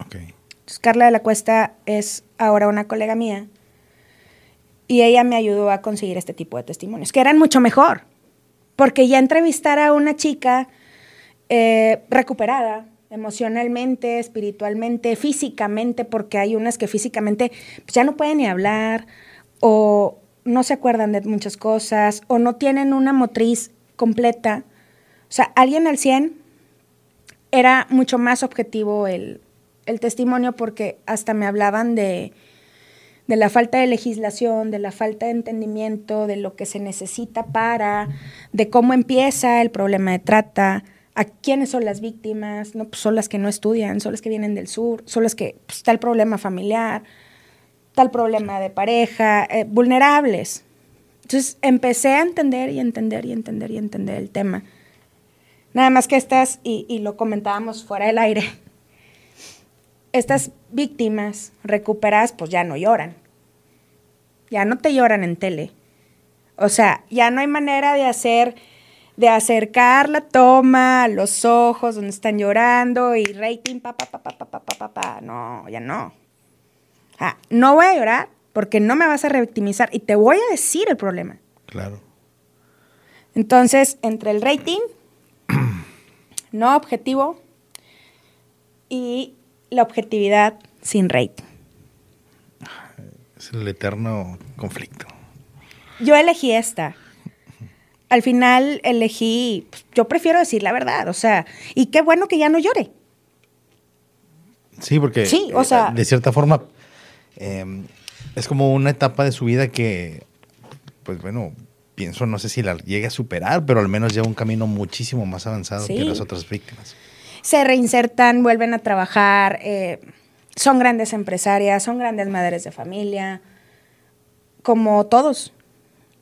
Okay. Carla de la Cuesta es ahora una colega mía y ella me ayudó a conseguir este tipo de testimonios, que eran mucho mejor, porque ya entrevistar a una chica eh, recuperada emocionalmente, espiritualmente, físicamente, porque hay unas que físicamente pues, ya no pueden ni hablar o, no se acuerdan de muchas cosas o no tienen una motriz completa. O sea, alguien al 100 era mucho más objetivo el, el testimonio porque hasta me hablaban de, de la falta de legislación, de la falta de entendimiento, de lo que se necesita para, de cómo empieza el problema de trata, a quiénes son las víctimas, no, pues son las que no estudian, son las que vienen del sur, son las que pues, está el problema familiar, tal problema de pareja, eh, vulnerables. Entonces empecé a entender y entender y entender y entender el tema. Nada más que estas, y, y lo comentábamos fuera del aire, estas víctimas recuperadas pues ya no lloran. Ya no te lloran en tele. O sea, ya no hay manera de hacer, de acercar la toma a los ojos donde están llorando y rating, pa, pa, pa, pa, pa, pa, pa, pa, pa. No, ya no. Ah, no voy a llorar porque no me vas a revictimizar y te voy a decir el problema. Claro. Entonces, entre el rating, no objetivo, y la objetividad sin rating. Es el eterno conflicto. Yo elegí esta. Al final elegí, pues, yo prefiero decir la verdad, o sea, y qué bueno que ya no llore. Sí, porque Sí, o eh, sea- de cierta forma eh, es como una etapa de su vida que, pues bueno, pienso, no sé si la llegue a superar, pero al menos lleva un camino muchísimo más avanzado Sí. que las otras víctimas. Se reinsertan, vuelven a trabajar, eh, son grandes empresarias, son grandes madres de familia, como todos,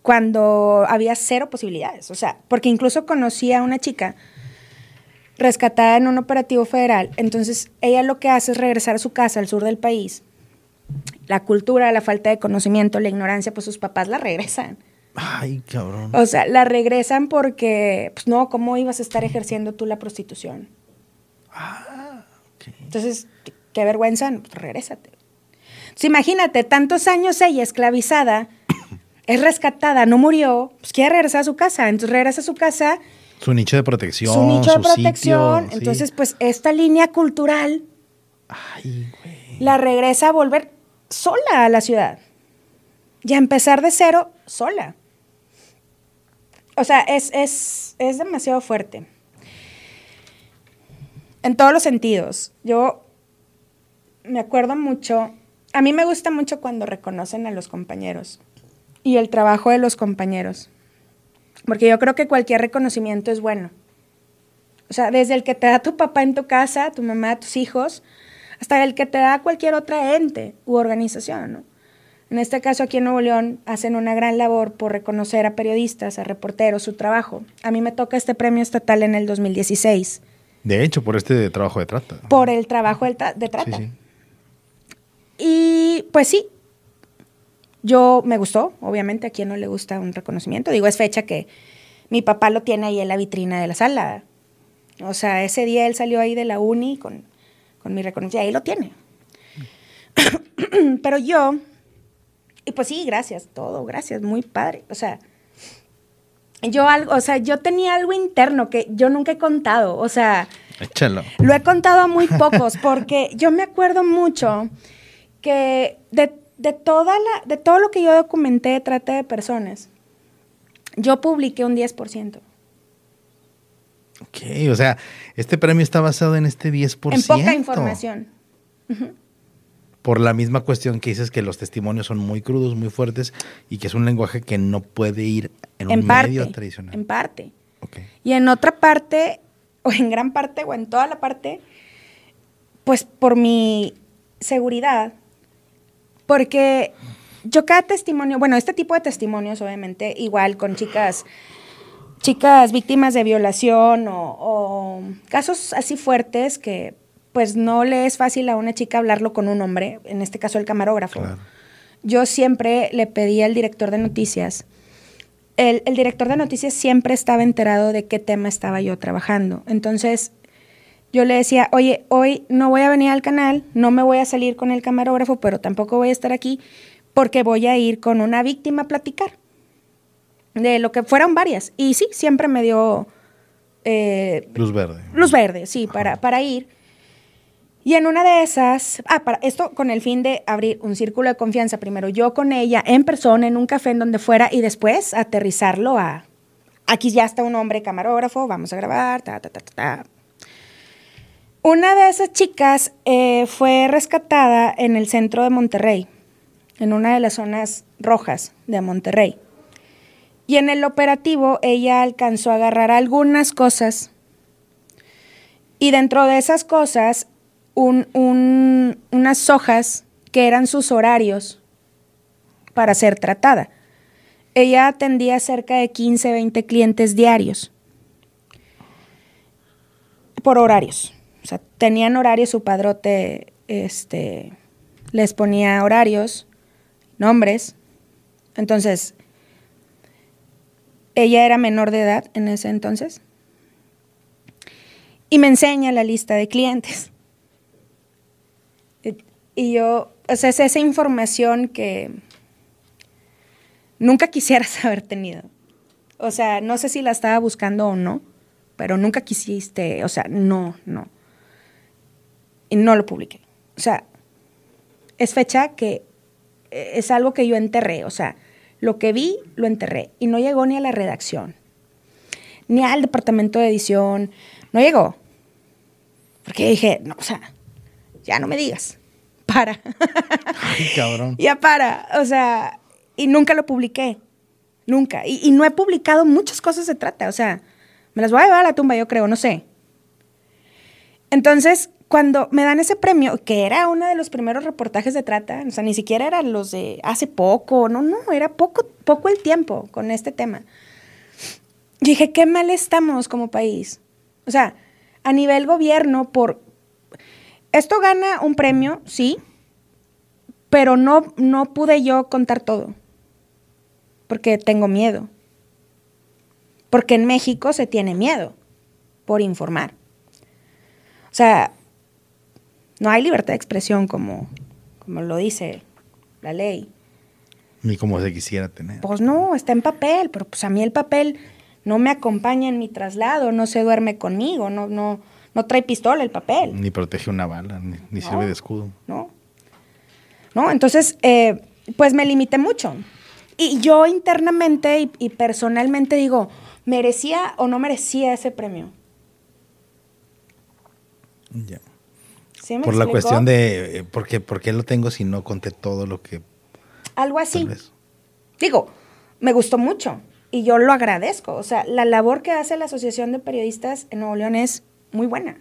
cuando había cero posibilidades. O sea, porque incluso conocí a una chica rescatada en un operativo federal. Entonces, ella lo que hace es regresar a su casa al sur del país. La cultura, la falta de conocimiento, la ignorancia, pues sus papás la regresan. Ay, cabrón. O sea, la regresan porque, pues no, ¿cómo ibas a estar ejerciendo tú la prostitución? Ok. Entonces, qué- vergüenza, regrésate. Entonces, imagínate, tantos años ella esclavizada, es rescatada, no murió, pues quiere regresar a su casa. Entonces regresa a su casa, Su nicho de protección. su nicho de protección. sitio, sí. Entonces, pues esta línea cultural Ay, güey. la regresa a volver sola a la ciudad. Y a empezar de cero, sola. O sea, es, es, es demasiado fuerte. En todos los sentidos. Yo me acuerdo mucho, a mí me gusta mucho cuando reconocen a los compañeros y el trabajo de los compañeros. Porque yo creo que cualquier reconocimiento es bueno. O sea, desde el que te da tu papá en tu casa, tu mamá, tus hijos, hasta el que te da cualquier otra ente u organización. En este caso, aquí en Nuevo León hacen una gran labor por reconocer a periodistas, a reporteros, su trabajo. A mí me toca este premio estatal en el 2016 De hecho, por este trabajo de trata. por el trabajo del tra- de trata. Sí, sí. Y pues sí, yo me gustó, obviamente a quien no le gusta un reconocimiento. Digo, es fecha que mi papá lo tiene ahí en la vitrina de la sala. O sea, ese día él salió ahí de la uni con, con mi reconocimiento, ahí lo tiene. Pero yo, y pues sí, gracias, todo, gracias, muy padre. O sea, yo algo, o sea, yo tenía algo interno que yo nunca he contado. O sea, Échalo. lo he contado a muy pocos porque yo me acuerdo mucho que de, de toda la, de todo lo que yo documenté de trata de personas, yo publiqué un 10%. Ok, o sea, este premio está basado en este 10%. En poca información. Por la misma cuestión que dices que los testimonios son muy crudos, muy fuertes y que es un lenguaje que no puede ir en un parte. medio tradicional. En parte. Y en otra parte, o en gran parte, o en toda la parte, pues por mi seguridad, porque yo cada testimonio, bueno, este tipo de testimonios, obviamente, igual con chicas, chicas víctimas de violación o, o casos así fuertes que pues no le es fácil a una chica hablarlo con un hombre, en este caso el camarógrafo. Claro. Yo siempre le pedí al director de noticias, el, el director de noticias siempre estaba enterado de qué tema estaba yo trabajando. Entonces, yo le decía, oye, hoy no voy a venir al canal, no me voy a salir con el camarógrafo, pero tampoco voy a estar aquí porque voy a ir con una víctima a platicar. De lo que fueron varias. Y sí, siempre me dio eh, Luz verde. luz verde, sí, para, para ir. Y en una de esas, ah, para esto con el fin de abrir un círculo de confianza, primero yo con ella en persona, en un café en donde fuera, y después aterrizarlo a, aquí ya está un hombre camarógrafo, vamos a grabar, ta, ta, ta, ta, ta. Una de esas chicas eh, fue rescatada en el centro de Monterrey, en una de las zonas rojas de Monterrey. Y en el operativo ella alcanzó a agarrar algunas cosas. Y dentro de esas cosas, unas hojas que eran sus horarios para ser tratada. Ella atendía cerca de 15, 20 clientes diarios. Por horarios. O sea, tenían horarios, su padrote este, les ponía horarios, nombres. Entonces, ella era menor de edad en ese entonces. Y me enseña la lista de clientes. Y yo, o sea, es esa información que nunca quisieras haber tenido. O sea, no sé si la estaba buscando o no, pero nunca quisiste, o sea, no, no. Y no lo publiqué. O sea, es fecha que eh, es algo que yo enterré, o sea, lo que vi, lo enterré. Y no llegó ni a la redacción, ni al departamento de edición. No llegó. Porque dije, no, o sea, ya no me digas. Para. Ay, cabrón. ya para. O sea, y nunca lo publiqué. Nunca. Y, y, no he publicado muchas cosas se trata. O sea, me las voy a llevar a la tumba, yo creo, no sé. Entonces, cuando me dan ese premio, que era uno de los primeros reportajes de trata, o sea, ni siquiera eran los de hace poco, no, no, era poco, poco el tiempo con este tema. dije, qué mal estamos como país. O sea, a nivel gobierno, por... Esto gana un premio, sí, pero no, no pude yo contar todo, porque tengo miedo. Porque en México se tiene miedo por informar. O sea, no hay libertad de expresión como, como lo dice la ley. Ni como se quisiera tener. Pues no, está en papel, pero pues a mí el papel no me acompaña en mi traslado, no se duerme conmigo, no, no, no trae pistola el papel. Ni protege una bala, ni, sirve de escudo. No. No, entonces, eh, pues me limité mucho. Y yo internamente y, y personalmente digo, ¿merecía o no merecía ese premio? Ya por la cuestión de, eh, ¿por qué, ¿por qué, lo tengo si no conté todo lo que... Algo así. Digo, me gustó mucho y yo lo agradezco. O sea, la labor que hace la Asociación de Periodistas en Nuevo León es muy buena.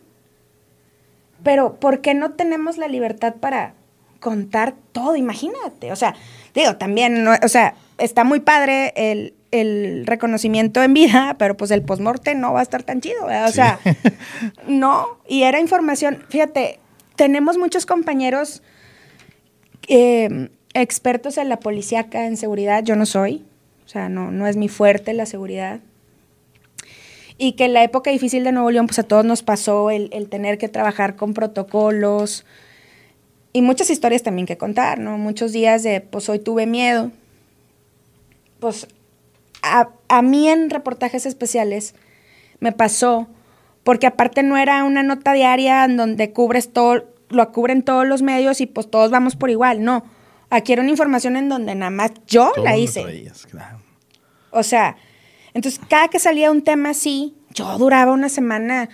Pero, ¿por qué no tenemos la libertad para contar todo? Imagínate. O sea, digo, también, o sea, está muy padre el, el reconocimiento en vida, pero pues el postmorte no va a estar tan chido, O sea, no, y era información, fíjate, tenemos muchos compañeros eh, expertos en la policíaca, en seguridad, yo no soy, o sea, no, no es mi fuerte la seguridad. Y que en la época difícil de Nuevo León, pues a todos nos pasó el, tener que trabajar con protocolos y muchas historias también que contar, ¿no? Muchos días de, pues hoy tuve miedo. Pues a, a mí en reportajes especiales me pasó porque aparte no era una nota diaria en donde cubres todo, lo cubren todos los medios y pues todos vamos por igual, no. Aquí era una información en donde nada más yo la hice. O sea, entonces cada que salía un tema así, yo duraba una semana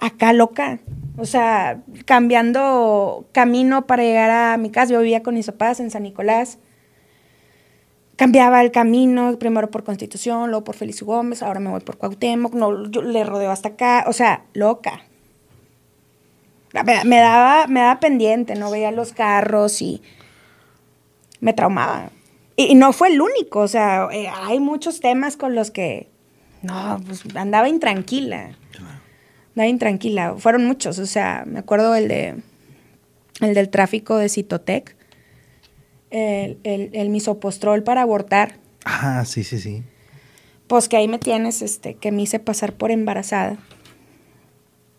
acá loca. O sea, cambiando camino para llegar a mi casa. Yo vivía con mis papás en San Nicolás cambiaba el camino, primero por Constitución, luego por Felicio Gómez, ahora me voy por Cuauhtémoc, no, yo le rodeo hasta acá, o sea, loca. Me, daba, me daba pendiente, no veía los carros y me traumaba. Y, no fue el único, o sea, eh, hay muchos temas con los que, no, pues andaba intranquila. Andaba intranquila, fueron muchos, o sea, me acuerdo el de, el del tráfico de Citotec el, el, misopostrol para abortar. Ah, sí, sí, sí. Pues que ahí me tienes, este, que me hice pasar por embarazada.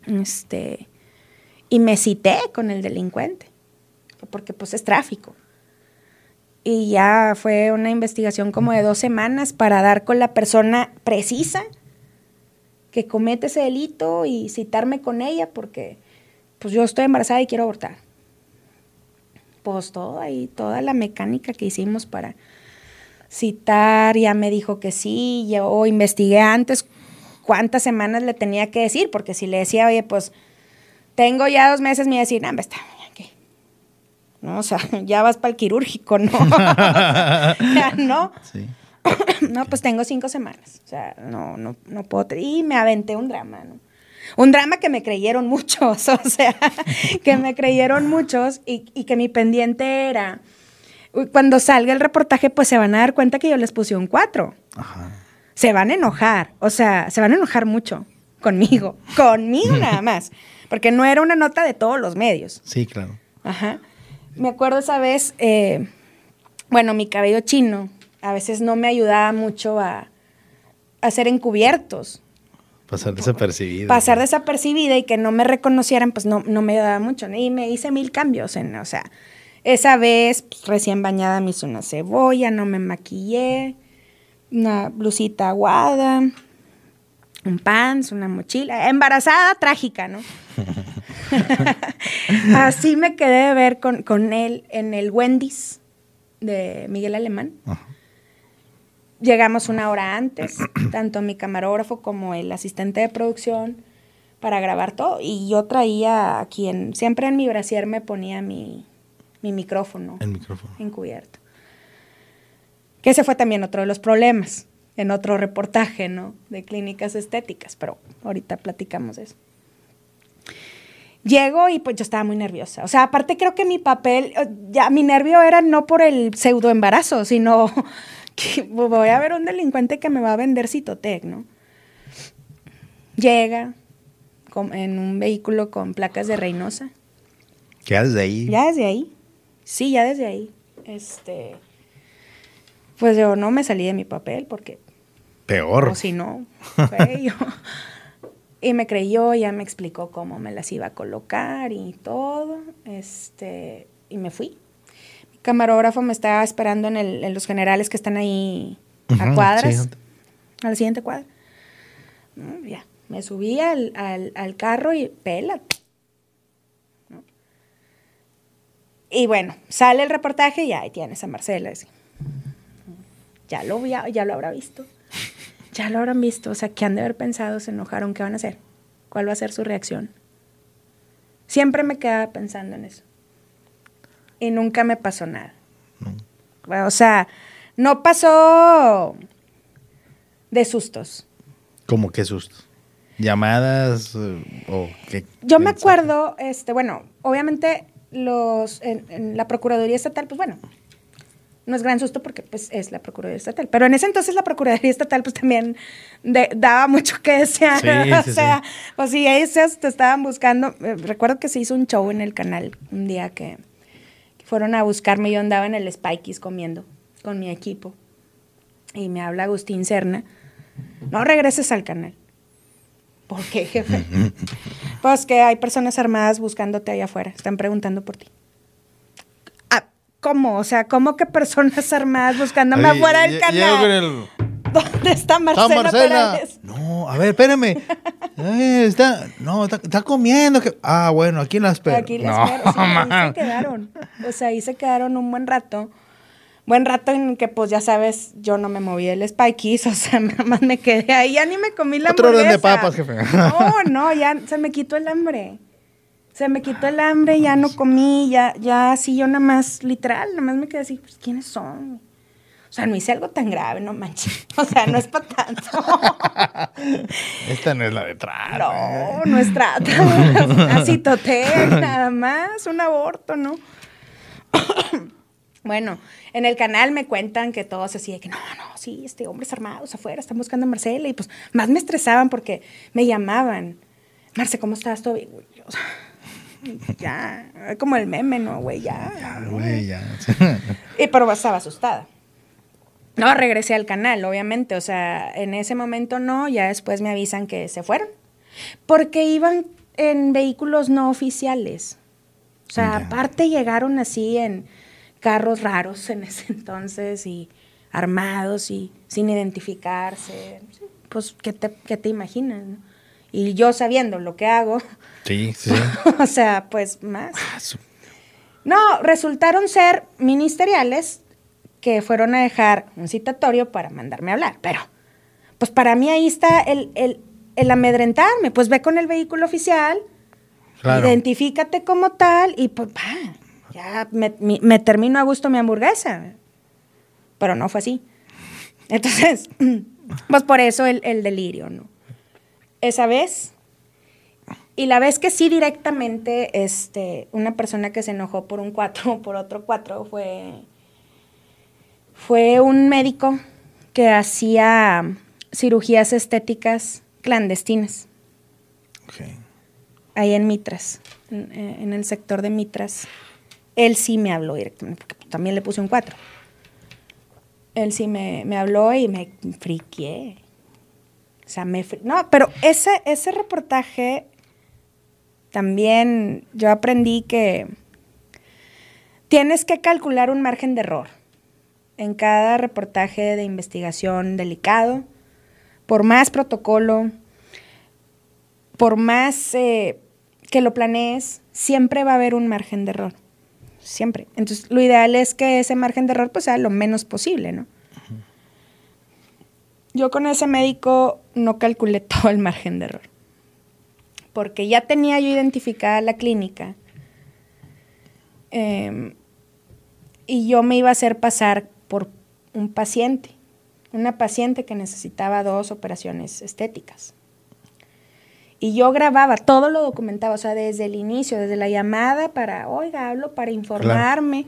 Este, y me cité con el delincuente, porque pues es tráfico. Y ya fue una investigación como de dos semanas para dar con la persona precisa que comete ese delito y citarme con ella, porque pues yo estoy embarazada y quiero abortar. Pues todo ahí, toda la mecánica que hicimos para citar, ya me dijo que sí, yo investigué antes cuántas semanas le tenía que decir, porque si le decía, oye, pues tengo ya dos meses, me iba a decir, no, está, ¿qué? No, o sea, ya vas para el quirúrgico, ¿no? ¿no? Sí. no, pues tengo cinco semanas, o sea, no, no, no puedo, y me aventé un drama, ¿no? Un drama que me creyeron muchos, o sea, que me creyeron muchos y, y que mi pendiente era, cuando salga el reportaje, pues se van a dar cuenta que yo les puse un cuatro. Ajá se van a enojar, o sea, se van a enojar mucho conmigo, conmigo nada más, porque no era una nota de todos los medios. Sí, claro. Ajá. Me acuerdo esa vez, eh, bueno, mi cabello chino a veces no me ayudaba mucho a, hacer encubiertos. Pasar desapercibida. Pasar desapercibida y que no me reconocieran, pues no, no me ayudaba mucho. Y me hice mil cambios. En, o sea, esa vez, pues, recién bañada, me hice una cebolla, no me maquillé una blusita aguada, un pants, una mochila, embarazada, trágica, ¿no? Así me quedé de ver con, él en el Wendy's de Miguel Alemán. Llegamos una hora antes, tanto mi camarógrafo como el asistente de producción, para grabar todo. Y yo traía a quien, siempre en mi brasier me ponía mi, mi micrófono, el micrófono encubierto. Que ese fue también otro de los problemas en otro reportaje, ¿no? De clínicas estéticas, pero ahorita platicamos de eso. Llego y pues yo estaba muy nerviosa. O sea, aparte creo que mi papel, eh, ya mi nervio era no por el pseudo embarazo, sino que voy a ver un delincuente que me va a vender Citotec, ¿no? Llega en un vehículo con placas de Reynosa. ¿Ya desde ahí? Ya desde ahí. Sí, ya desde ahí. Este pues yo no me salí de mi papel porque... Peor. O si no. Y me creyó, ya me explicó cómo me las iba a colocar y todo. Este, y me fui. Camarógrafo me estaba esperando en, el, en los generales que están ahí a cuadras. A la siguiente cuadra. ya, me subí al, al, carro y pélate. Y bueno, sale el reportaje y ahí tienes a Marcela. Así ya lo, ya lo habrá visto. Ya lo habrán visto. O sea, ¿qué han de haber pensado? ¿Se enojaron? ¿Qué van a hacer? ¿Cuál va a ser su reacción? Siempre me quedaba pensando en eso. Y nunca me pasó nada. O sea, no pasó de sustos. ¿Cómo qué sustos? ¿Llamadas eh, o qué? Yo me acuerdo, este, bueno, obviamente los en, la Procuraduría Estatal, pues bueno, no es gran susto porque pues es la Procuraduría Estatal. Pero en ese entonces la Procuraduría Estatal pues también daba mucho que desear. o sea, pues si ellos te estaban buscando, eh, recuerdo que se hizo un show en el canal un día que, fueron a buscarme, yo andaba en el Spikey's comiendo con mi equipo y me habla Agustín Serna, no regreses al canal. ¿Por qué, jefe? pues que hay personas armadas buscándote allá afuera, están preguntando por ti. ¿Cómo? O sea, ¿cómo que personas armadas buscándome afuera del canal? ¿Dónde está Marcela, Marcela? No, a ver, espérame. Eh, está, no, está, comiendo. ah, bueno, aquí la espero. Aquí la no, espero. Sí, ahí se quedaron. O sea, ahí se quedaron un buen rato. Buen rato en que, pues, ya sabes, yo no me moví el Spikeys, o sea, nada más me quedé ahí. Ya ni me comí la Otro orden de papas, jefe. No, no, ya se me quitó el hambre se me quitó el hambre, ya no comí, ya, ya así yo nada más, literal, nada más me quedé así, pues, ¿quiénes son? O sea, no hice algo tan grave, no manches. O sea, no es para tanto. Esta no es la de trata. No, ¿eh? no es trata. Así toté, nada más, un aborto, ¿no? bueno, en el canal me cuentan que todos así de que no, no, sí, este hombres armados afuera están buscando a Marcela y pues más me estresaban porque me llamaban. Marce, ¿cómo estás? ¿Todo bien? O sea, ya, como el meme, ¿no, güey? Ya. Ya, güey, ya. y, pero estaba asustada. No, regresé al canal, obviamente. O sea, en ese momento no, ya después me avisan que se fueron. Porque iban en vehículos no oficiales. O sea, aparte llegaron así en carros raros en ese entonces y armados y sin identificarse. Pues, ¿qué te, qué te imaginas? Y yo sabiendo lo que hago, Sí, sí. o sea, pues más. Ah, No, resultaron ser ministeriales que fueron a dejar un citatorio para mandarme a hablar, pero pues para mí ahí está el, el, el amedrentarme, pues ve con el vehículo oficial, Claro. identifícate como tal y pues va, ya me, mi- me termino a gusto mi hamburguesa, pero no fue así. Entonces, pues por eso el, el delirio, ¿no? Esa vez y la vez que sí directamente, este, una persona que se enojó por un 4 por otro 4 fue, fue un médico que hacía cirugías estéticas clandestinas Ok. ahí en Mitras, en, eh, en el sector de Mitras. Él sí me habló directamente, porque también le puse un 4. Él sí me, me habló y me friqué. O sea, me... fri- No, pero ese, ese reportaje también yo aprendí que tienes que calcular un margen de error en cada reportaje de investigación delicado, por más protocolo, por más eh, que lo planees, siempre va a haber un margen de error. Siempre. Entonces, lo ideal es que ese margen de error pues, sea lo menos posible, ¿no? Yo con ese médico no calculé todo el margen de error. Porque ya tenía yo identificada la clínica. em, y yo me iba a hacer pasar por un paciente. Una paciente que necesitaba dos operaciones estéticas. Y yo grababa, todo lo documentaba, o sea, desde el inicio, desde la llamada para, oiga, hablo para informarme.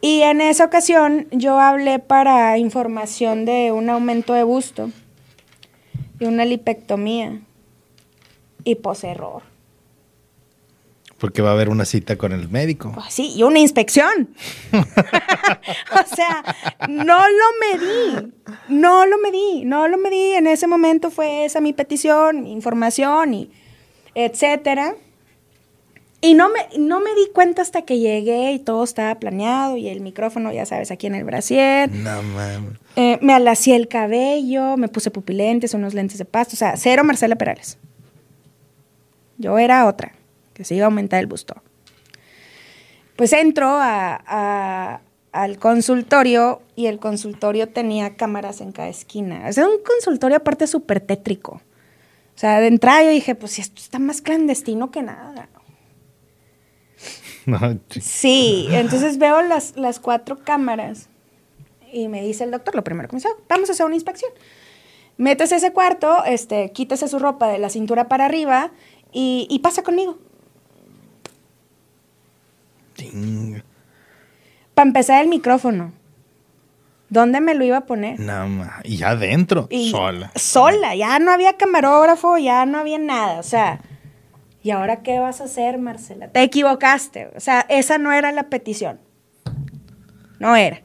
Y en esa ocasión yo hablé para información de un aumento de busto y una lipectomía. Y pues error. Porque va a haber una cita con el médico. Pues sí, y una inspección. o sea, no lo medí, no lo medí, no lo medí. En ese momento fue esa mi petición, mi información y etcétera. Y no me, no me di cuenta hasta que llegué y todo estaba planeado y el micrófono, ya sabes, aquí en el brasier. No mames. Eh, me alacié el cabello, me puse pupilentes, unos lentes de pasto, o sea, cero Marcela Perales. Yo era otra, que se iba a aumentar el busto. Pues entro a- a- al consultorio y el consultorio tenía cámaras en cada esquina. O sea, un consultorio aparte súper tétrico. O sea, de entrada yo dije, pues esto está más clandestino que nada. No, Sí, entonces veo las, las cuatro cámaras y me dice el doctor, lo primero que me dice, "Ah, vamos a hacer una inspección. Métese a ese cuarto, este, quítese su ropa de la cintura para arriba y, y pasa conmigo. Para empezar el micrófono. ¿Dónde me lo iba a poner? No ma- Y ya adentro, Y- sola. Sola, ya no había camarógrafo, ya no había nada, o sea, ¿y ahora qué vas a hacer, Marcela? Te equivocaste, o sea, esa no era la petición. No era.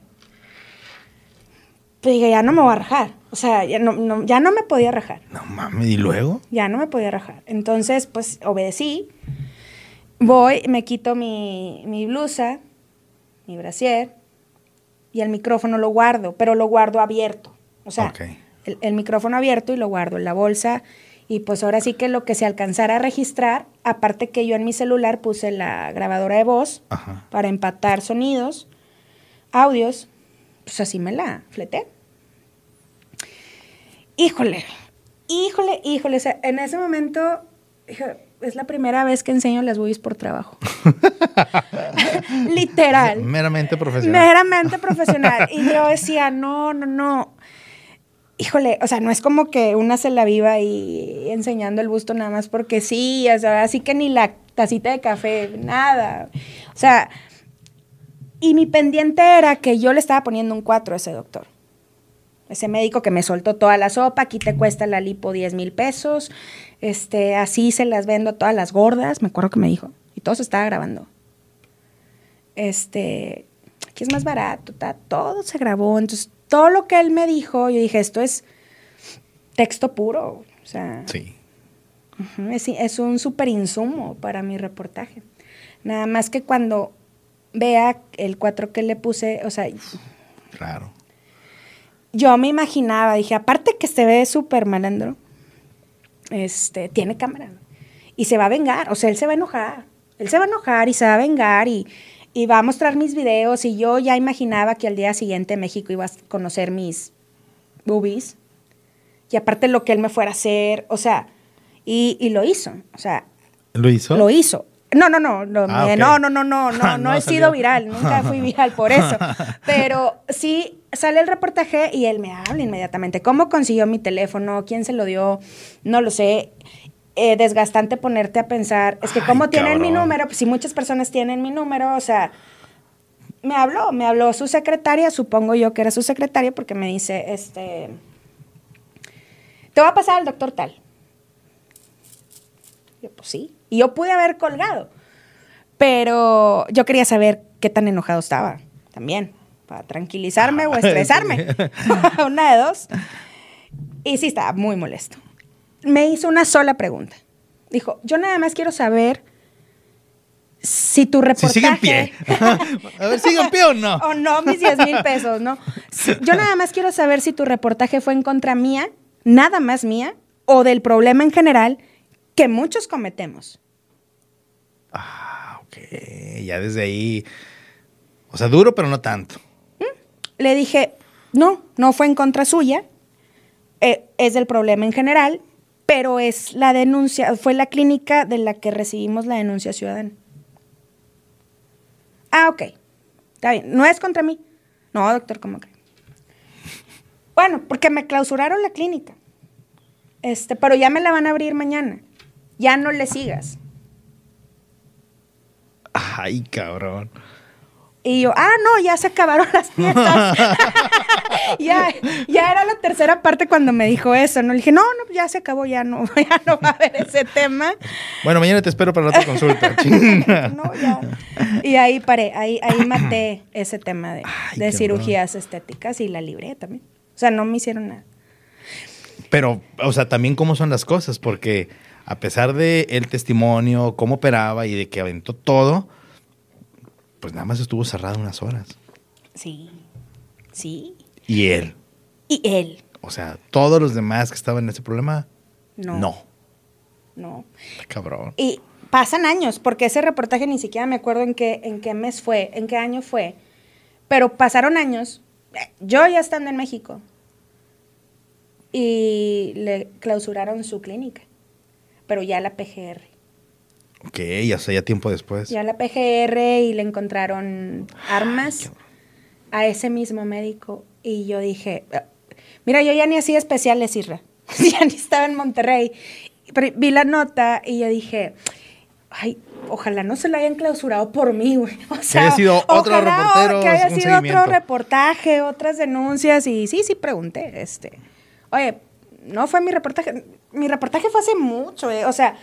Pues dije, ya no me voy a rajar, o sea, ya no, no- ya no me podía rajar, No mames, ¿y luego? ya no me podía rajar. Entonces, pues obedecí, voy, me quito mi, mi blusa, mi brasier, y el micrófono lo guardo, pero lo guardo abierto. O sea, el, el micrófono abierto y lo guardo en la bolsa. Y pues ahora sí que lo que se alcanzara a registrar, aparte que yo en mi celular puse la grabadora de voz Ajá. para empatar sonidos, audios, pues así me la fleté. Híjole, híjole, híjole. o sea, en ese momento es la primera vez que enseño las boobies por trabajo. Literal. Meramente profesional. Meramente profesional. Y yo decía, no, no, no. Híjole, o sea, no es como que una se la viva ahí enseñando el busto nada más porque sí, o sea, así que ni la tacita de café, nada. O sea, y mi pendiente era que yo le estaba poniendo un 4 a ese doctor. Ese médico que me soltó toda la sopa, aquí te cuesta la lipo 10 mil pesos, este, así se las vendo a todas las gordas, me acuerdo que me dijo, y todo se estaba grabando este, aquí es más barato, ta, todo se grabó. Entonces, todo lo que él me dijo, yo dije, esto es texto puro. O sea, Sí. es, es un súper insumo para mi reportaje. Nada más que cuando vea el 4 que le puse, o sea, Claro. yo me imaginaba, dije, aparte que se ve súper malandro, este, tiene cámara. Y se va a vengar, o sea, él se va a enojar. Él se va a enojar y se va a vengar y, y va a mostrar mis videos. Y yo ya imaginaba que al día siguiente México iba a conocer mis boobies. Y aparte lo que él me fuera a hacer, o sea, y, y lo hizo. O sea, ¿Lo hizo? lo hizo. No, no, no, no, Ah, ok. no, no, no, no, no, he salió. sido viral, nunca fui viral por eso. Pero sí sale el reportaje y él me habla inmediatamente. ¿Cómo consiguió mi teléfono? ¿Quién se lo dio? No lo sé. Eh, desgastante ponerte a pensar, es que cómo tienen mi número, pues si muchas personas tienen mi número, o sea, me habló, me habló su secretaria, supongo yo que era su secretaria porque me dice, este, te va a pasar al doctor tal. Yo, pues sí. Y yo pude haber colgado. Pero yo quería saber qué tan enojado estaba también. Para tranquilizarme o estresarme. Una de dos. Y sí, estaba muy molesto. Me hizo una sola pregunta. Dijo, yo nada más quiero saber si tu Si reportaje... sigue en pie. a ver, ¿sigue en pie o no? o no, mis 10 mil pesos, ¿no? Yo nada más quiero saber si tu reportaje fue en contra mía, nada más mía, o del problema en general que muchos cometemos. Ah, ok. Ya desde ahí. O sea, duro, pero no tanto. Le dije, no, no fue en contra suya, eh, es del problema en general, pero es la denuncia, fue la clínica de la que recibimos la denuncia ciudadana. Ah, ok, está bien, no es contra mí. No, doctor, ¿cómo que? Bueno, porque me clausuraron la clínica. Este, pero ya me la van a abrir mañana. Ya no le sigas. Ay, cabrón. Y yo, ah, no, ya se acabaron las fiestas. ya, ya era la tercera parte cuando me dijo eso, ¿no? Le dije, no, no, ya se acabó, ya no, ya no va a haber ese tema. Bueno, mañana te espero para la otra consulta. No, ya. Y ahí paré, ahí, ahí maté ese tema de, Ay, de qué cirugías estéticas y la libré también. O sea, no me hicieron nada. Pero, o sea, también cómo son las cosas, porque a pesar de el testimonio, cómo operaba y de que aventó todo, pues nada más estuvo cerrado unas horas. Sí, sí. Y él, Y él, o sea, todos los demás que estaban en ese problema, no. no. No. Cabrón. Y pasan años, porque ese reportaje ni siquiera me acuerdo en qué, en qué mes fue, en qué año fue. Pero pasaron años, eh, yo ya estando en México, y le clausuraron su clínica, pero ya la PGR. Ok, ya sea ya tiempo después. Ya la PGR y le encontraron armas a ese mismo médico. Y yo dije, "Ah, mira, yo ya ni hacía especiales, Isra. ya ni estaba en Monterrey. Pero vi la nota y yo dije, ay, ojalá no se lo hayan clausurado por mí, güey. O sea, haya sido otro reportero, Que haya sido otro reportaje, otras denuncias. Y sí, sí pregunté, este, oye, no fue mi reportaje. Mi reportaje fue hace mucho, eh, O sea,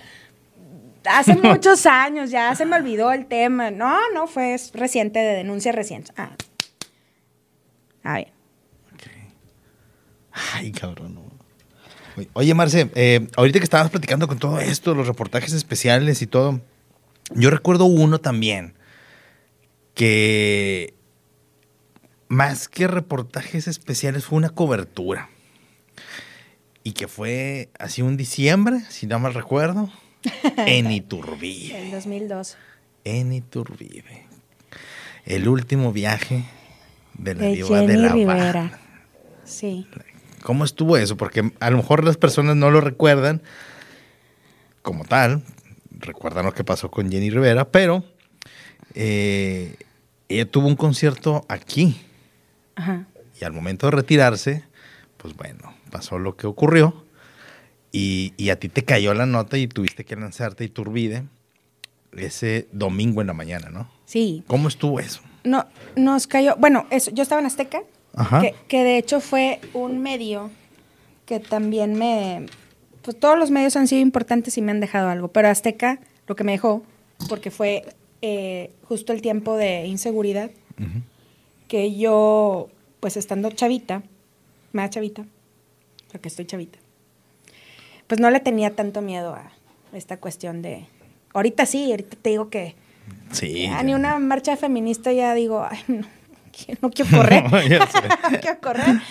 hace muchos años, ya se me olvidó el tema. No, no, fue reciente, de denuncia reciente. Ah. A ver. Ay, cabrón. no. Oye, Marce, eh, ahorita que estabas platicando con todo esto, los reportajes especiales y todo, yo recuerdo uno también que más que reportajes especiales fue una cobertura. Y que fue así un diciembre, si no mal recuerdo, en Iturbide. El 2002. En Iturbide. El último viaje de la De diva de la Rivera. Sí. ¿Cómo estuvo eso? Porque a lo mejor las personas no lo recuerdan como tal, recuerdan lo que pasó con Jenny Rivera, pero eh, ella tuvo un concierto aquí Ajá. y al momento de retirarse, pues bueno, pasó lo que ocurrió y, y a ti te cayó la nota y tuviste que lanzarte y turbide ese domingo en la mañana, ¿no? Sí. ¿Cómo estuvo eso? No, nos cayó. Bueno, eso, yo estaba en Azteca, Ajá. que, que de hecho fue un medio que también me. Pues todos los medios han sido importantes y me han dejado algo, pero Azteca lo que me dejó, porque fue eh, justo el tiempo de inseguridad, que yo, pues estando chavita, más chavita, porque estoy chavita, pues no le tenía tanto miedo a esta cuestión de. Ahorita sí, ahorita te digo que. Sí. Ya, ni una marcha feminista ya digo, ay, no, no quiero correr. No quiero correr.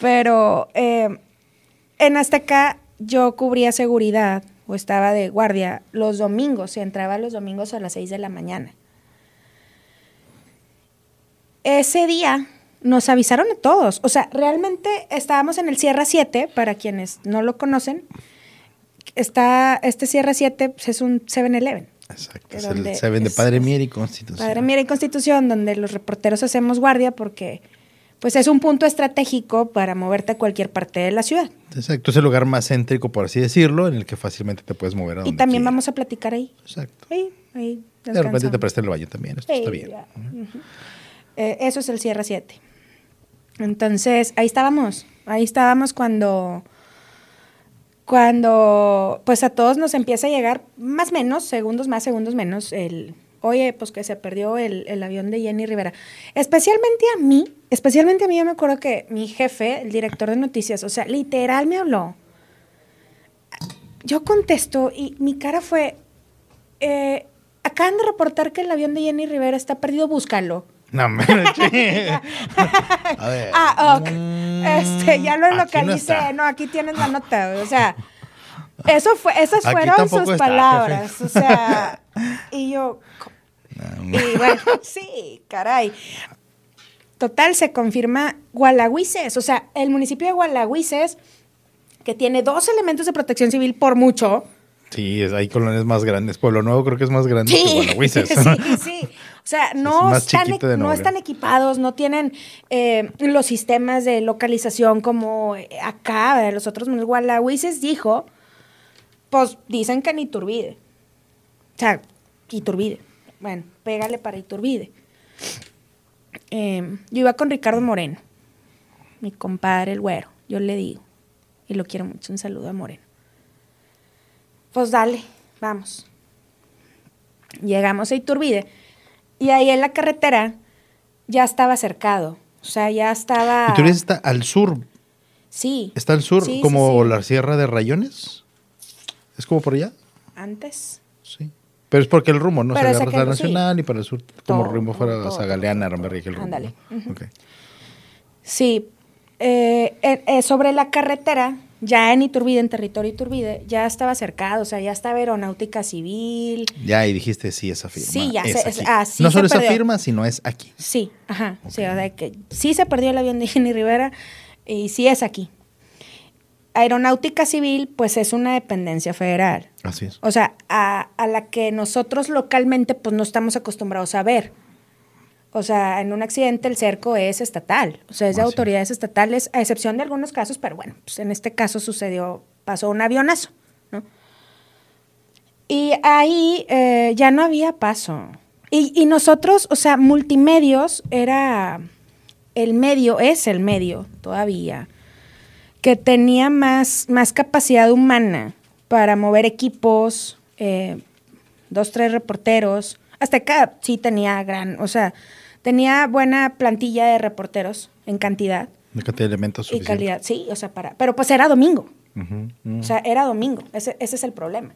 Pero eh, en Azteca yo cubría seguridad o estaba de guardia los domingos, se entraba los domingos a las 6 de la mañana. Ese día nos avisaron a todos, o sea, realmente estábamos en el Sierra 7, para quienes no lo conocen, está, este Sierra 7 pues, es un 7-Eleven. Exacto, es el 7 de Padre Mier y Constitución. Padre Mier y Constitución, donde los reporteros hacemos guardia porque pues es un punto estratégico para moverte a cualquier parte de la ciudad. Exacto, es el lugar más céntrico, por así decirlo, en el que fácilmente te puedes mover a donde Y también quieras. vamos a platicar ahí. Exacto. Ahí, ahí. De repente te prestan el baño también, esto está bien. Eh, eso es el Sierra 7. Entonces, ahí estábamos. Ahí estábamos cuando, cuando, pues a todos nos empieza a llegar, más menos, segundos más, segundos menos, el, oye, pues que se perdió el, el avión de Jenny Rivera. Especialmente a mí, especialmente a mí, yo me acuerdo que mi jefe, el director de noticias, o sea, literal me habló. Yo contesto y mi cara fue, eh, acaban de reportar que el avión de Jenny Rivera está perdido, búscalo. No, me A ver. Ah, ok. Este, ya lo aquí localicé. No, aquí tienes la nota. O sea, eso fue, esas Aquí fueron sus está, palabras. jefe. O sea, y yo, No, y bueno, sí, caray. Total, se confirma Gualahuises. O sea, el municipio de Gualahuises, que tiene dos elementos de protección civil por mucho. Sí, hay colonias más grandes. Pueblo Nuevo creo que es más grande que Sí, Guanahuises. sí, sí. O sea, no, más están, no equipados, no tienen eh, los sistemas de localización como eh, acá, de los otros municipios. Gualahuises dijo, pues dicen que en Iturbide. O sea, Iturbide. Bueno, pégale para Iturbide. Eh, yo iba con Ricardo Moreno, mi compadre el güero, yo le digo, y lo quiero mucho, un saludo a Moreno. Pues dale, vamos. Llegamos a Iturbide y ahí en la carretera ya estaba cercado. O sea, ya estaba. Y tú dices está al sur. Sí. Está al sur, Sí, como sí. la Sierra de Rayones. ¿Es como por allá? Antes. Sí. Pero es porque el rumbo, ¿no? Pero se agarra la nacional y para el sur, como Todo, rumbo fuera todo, Zagaleana, que el rumbo. Ándale. ¿no? Sí. eh, eh, eh, sobre la carretera, ya en Iturbide, en territorio Iturbide, ya estaba cercado. O sea, ya estaba aeronáutica civil. Ya, y dijiste sí, esa firma. Sí, ya es se- es- aquí. ah, sí no se solo esa firma, sino es aquí. Sí, ajá. O sea, que sí se perdió el avión de Jenny Rivera y sí es aquí. Aeronáutica Civil, pues es una dependencia federal. Así es. O sea, a, a la que nosotros localmente pues no estamos acostumbrados a ver. O sea, en un accidente el cerco es estatal, o sea, es de Ah, sí. autoridades estatales, a excepción de algunos casos, pero bueno, pues en este caso sucedió, pasó un avionazo, ¿no? Y ahí eh, ya no había paso. Y, y nosotros, o sea, multimedios era el medio, es el medio todavía, que tenía más, más capacidad humana para mover equipos, eh, dos, tres reporteros. Hasta acá sí tenía gran, o sea, tenía buena plantilla de reporteros en cantidad De cantidad de elementos y suficientes. calidad. Sí, o sea, para, pero pues era domingo. O sea, era domingo. Ese, ese es el problema.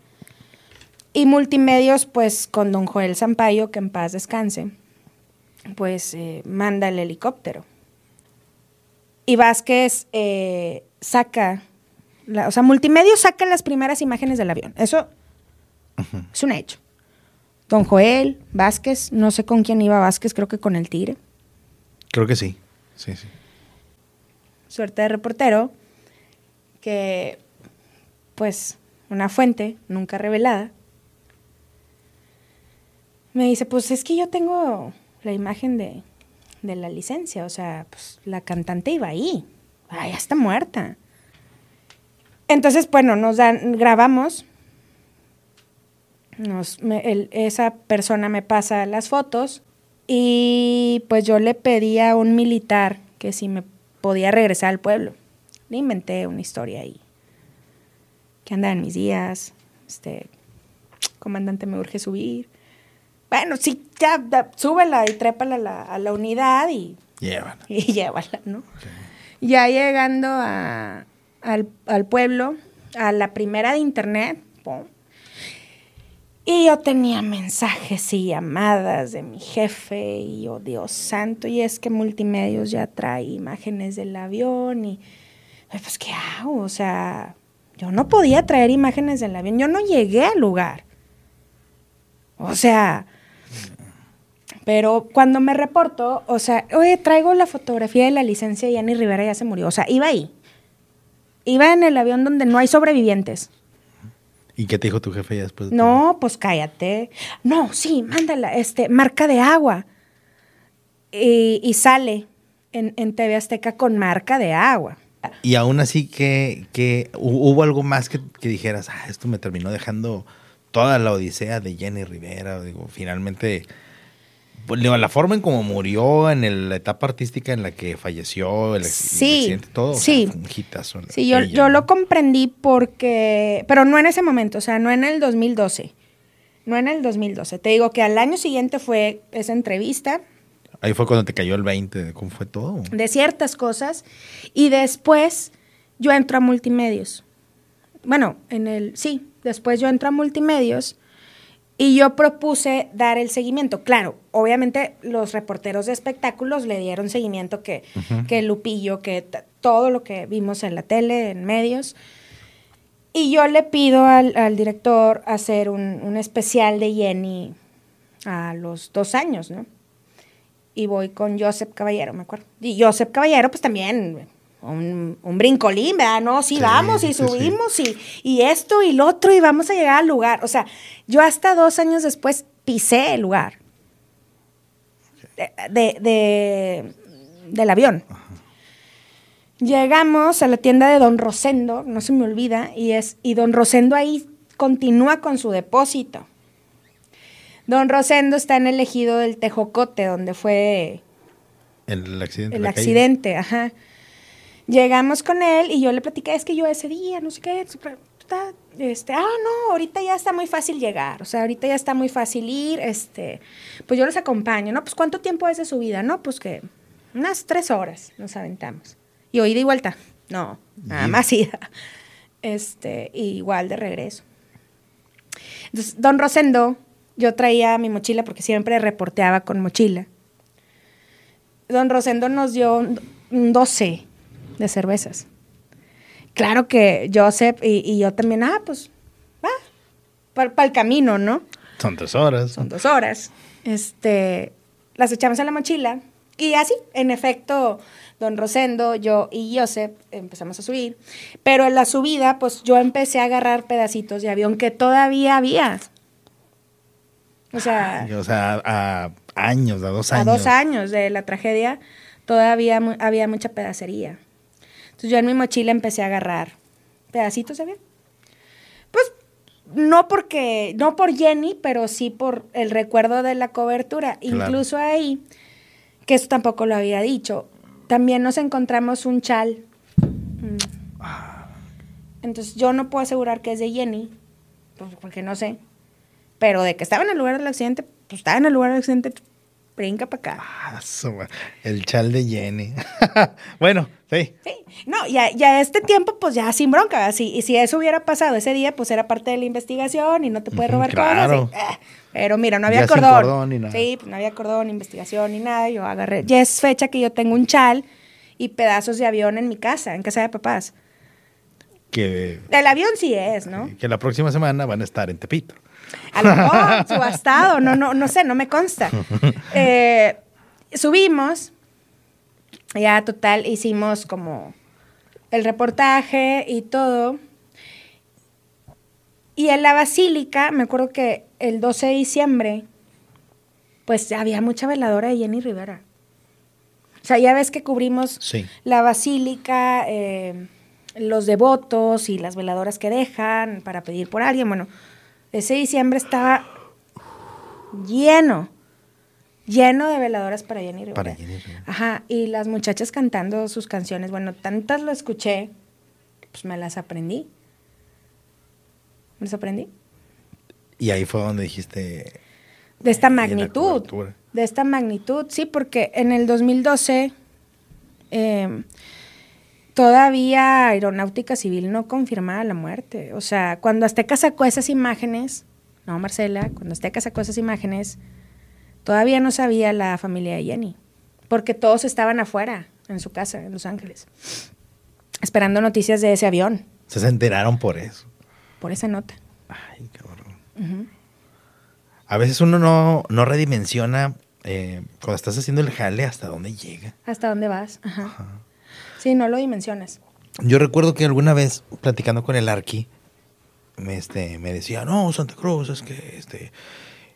Y multimedios, pues con don Joel Sampaio, que en paz descanse, pues eh, manda el helicóptero. Y Vázquez eh, saca, la- o sea, multimedios saca las primeras imágenes del avión. Eso es un hecho. Don Joel, Vázquez, no sé con quién iba Vázquez, creo que con el Tigre. Creo que sí. Sí, sí. suerte de reportero, que pues una fuente nunca revelada me dice, pues es que yo tengo la imagen de, de la licencia, o sea, pues la cantante iba ahí, ah, ya está muerta. Entonces, bueno, nos dan, grabamos, nos, me- el- esa persona me pasa las fotos y pues yo le pedí a un militar que si me podía regresar al pueblo. Le inventé una historia ahí. Que andaban mis días, este, comandante me urge subir. Bueno, sí, ya, da- súbela y trépala a la, a la unidad y, Llevan. y llévala, ¿no? Ya llegando a- al, al pueblo, a la primera de internet, pum, y yo tenía mensajes y llamadas de mi jefe y yo, Dios santo, y es que Multimedios ya trae imágenes del avión y, pues, ¿qué hago? O sea, Yo no podía traer imágenes del avión, yo no llegué al lugar. O sea, pero cuando me reporto, o sea, oye, traigo la fotografía de la licencia y Jenny Rivera ya se murió. O sea, iba ahí. Iba en el avión donde no hay sobrevivientes. ¿Y qué te dijo tu jefe ya después? De no, pues cállate. No, sí, mándala, este, marca de agua. Y, sale en, en, TV Azteca con marca de agua. Y aún así que, que hubo algo más que, que dijeras, ah, esto me terminó dejando toda la odisea de Jenny Rivera. Digo, finalmente la forma en cómo murió, en la etapa artística en la que falleció, el, sí, accidente, todo, sí. Sí, yo, yo lo comprendí porque, pero no en ese momento, o sea, no en el 2012, no en el 2012. Te digo que al año siguiente fue esa entrevista. Ahí fue cuando te cayó el 20, de cómo fue todo. De ciertas cosas. Y después yo entro a multimedios. Bueno, en el, sí, después yo entro a multimedios y yo propuse dar el seguimiento. Claro, obviamente los reporteros de espectáculos le dieron seguimiento que, que Lupillo, que todo lo que vimos en la tele, en medios. Y yo le pido al, director hacer un, un, especial de Jenny a los dos años, ¿no? Y voy con Joseph Caballero, me acuerdo. Y Joseph Caballero, pues también un, un, brincolín, ¿verdad? No, sí, vamos y subimos Y, y, esto y lo otro y vamos a llegar al lugar. O sea, yo hasta dos años después pisé el lugar de, de, del avión. Llegamos a la tienda de Don Rosendo, no se me olvida, y, es, y Don Rosendo ahí continúa con su depósito. Don Rosendo está en el ejido del Tejocote, donde fue el accidente. El accidente, ajá. Llegamos con él y yo le platiqué, es que yo ese día, no sé qué, este, ah, no, ahorita ya está muy fácil llegar, o sea, ahorita ya está muy fácil ir, este, pues yo los acompaño, ¿no? Pues ¿cuánto tiempo es de su vida? No, pues que unas tres horas nos aventamos. Y hoy de vuelta, no, nada más ida. Este, igual de regreso. Entonces, don Rosendo, yo traía mi mochila porque siempre reporteaba con mochila. Don Rosendo nos dio un 12 de cervezas. Claro que Joseph y, yo también, ah, pues, va, para el camino, ¿no? Son dos horas. Son dos horas. Este, las echamos en la mochila y así, en efecto, don Rosendo, yo y Joseph empezamos a subir. Pero en la subida, pues yo empecé a agarrar pedacitos de avión que todavía había. O sea, o sea a años, a dos años. A dos años de la tragedia, todavía había mucha pedacería. Entonces yo en mi mochila empecé a agarrar pedacitos avión. Pues no porque, no por Jenny, pero sí por el recuerdo de la cobertura. Incluso ahí, que eso tampoco lo había dicho, también nos encontramos un chal. Mm. Entonces yo no puedo asegurar que es de Jenny, pues, porque no sé. Pero de que estaba en el lugar del accidente, pues estaba en el lugar del accidente, brinca para acá. Ah, el chal de Jenny. bueno, sí. Sí, no, ya, ya este tiempo, pues ya sin bronca. Así, y si eso hubiera pasado ese día, pues era parte de la investigación y no te puede robar cosas. Eh, pero mira, no había cordón. ni nada. Sí, pues no había cordón, investigación ni nada. Yo agarré. Ya es fecha que yo tengo un chal y pedazos de avión en mi casa, en casa de papás. Que. El avión sí es, ¿no? Que la próxima semana van a estar en Tepito. A lo mejor, subastado, no, no, no sé, no me consta. Eh, subimos, ya total, hicimos como el reportaje y todo. Y en la basílica, me acuerdo que el 12 de diciembre, pues había mucha veladora de Jenny Rivera. O sea, ya ves que cubrimos la basílica, eh, los devotos y las veladoras que dejan para pedir por alguien. Bueno, ese diciembre estaba lleno, lleno de veladoras para Jenny Rivera. Para Jenny Ajá, y las muchachas cantando sus canciones. Bueno, tantas lo escuché, pues me las aprendí. Me las aprendí. Y ahí fue donde dijiste... De esta magnitud. De esta magnitud, sí, porque en el 2012 eh, todavía Aeronáutica Civil no confirmaba la muerte. O sea, cuando Azteca sacó esas imágenes, no, Marcela, cuando Azteca sacó esas imágenes, todavía no sabía la familia de Jenny, porque todos estaban afuera, en su casa, en Los Ángeles, esperando noticias de ese avión. Se, se enteraron por eso. Por esa nota. Ay, cabrón. A veces uno no, no redimensiona eh, cuando estás haciendo el jale hasta dónde llega. ¿Hasta dónde vas? Ajá. Sí, no lo dimensionas. Yo recuerdo que alguna vez, platicando con el Arqui, me, este, me decía, no, Santa Cruz, es que este,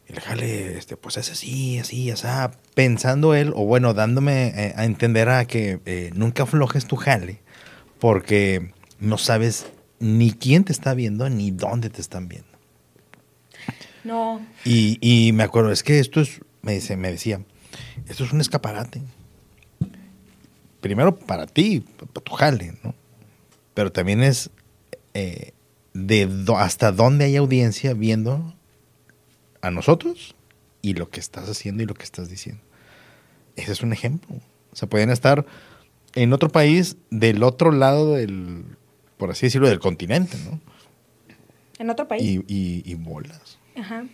el jale, este, pues es así, así, así, pensando él, o bueno, dándome eh, a entender a que eh, nunca aflojes tu jale, porque no sabes ni quién te está viendo, ni dónde te están viendo. No. Y, y me acuerdo, es que esto es, me, dice, me decía, esto es un escaparate. Primero para ti, para tu jale, ¿no? Pero también es eh, de do- hasta dónde hay audiencia viendo a nosotros y lo que estás haciendo y lo que estás diciendo. Ese es un ejemplo. O sea, pueden estar en otro país del otro lado del, por así decirlo, del continente, ¿no? En otro país. Y, y, y bolas. Ajá.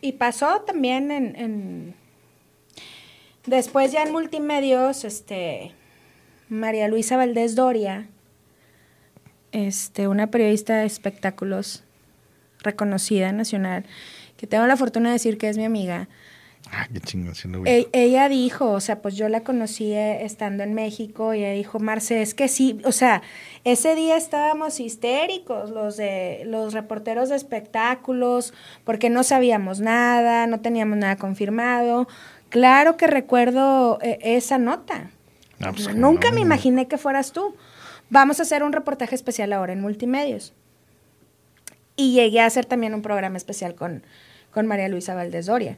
Y pasó también en, en- Después ya en multimedios, este... María Luisa Valdés Doria, este, una periodista de espectáculos reconocida nacional, que tengo la fortuna de decir que es mi amiga, Ah, qué chingón. E- ella dijo, o sea, pues yo la conocí eh, estando en México y ella dijo, Marce, es que sí, o sea, ese día estábamos histéricos los de los reporteros de espectáculos porque no sabíamos nada, no teníamos nada confirmado. Claro que recuerdo eh, esa nota. Ah, pues, Nunca me imaginé que fueras tú. Vamos a hacer un reportaje especial ahora en multimedios. Y llegué a hacer también un programa especial con, con María Luisa Valdés Doria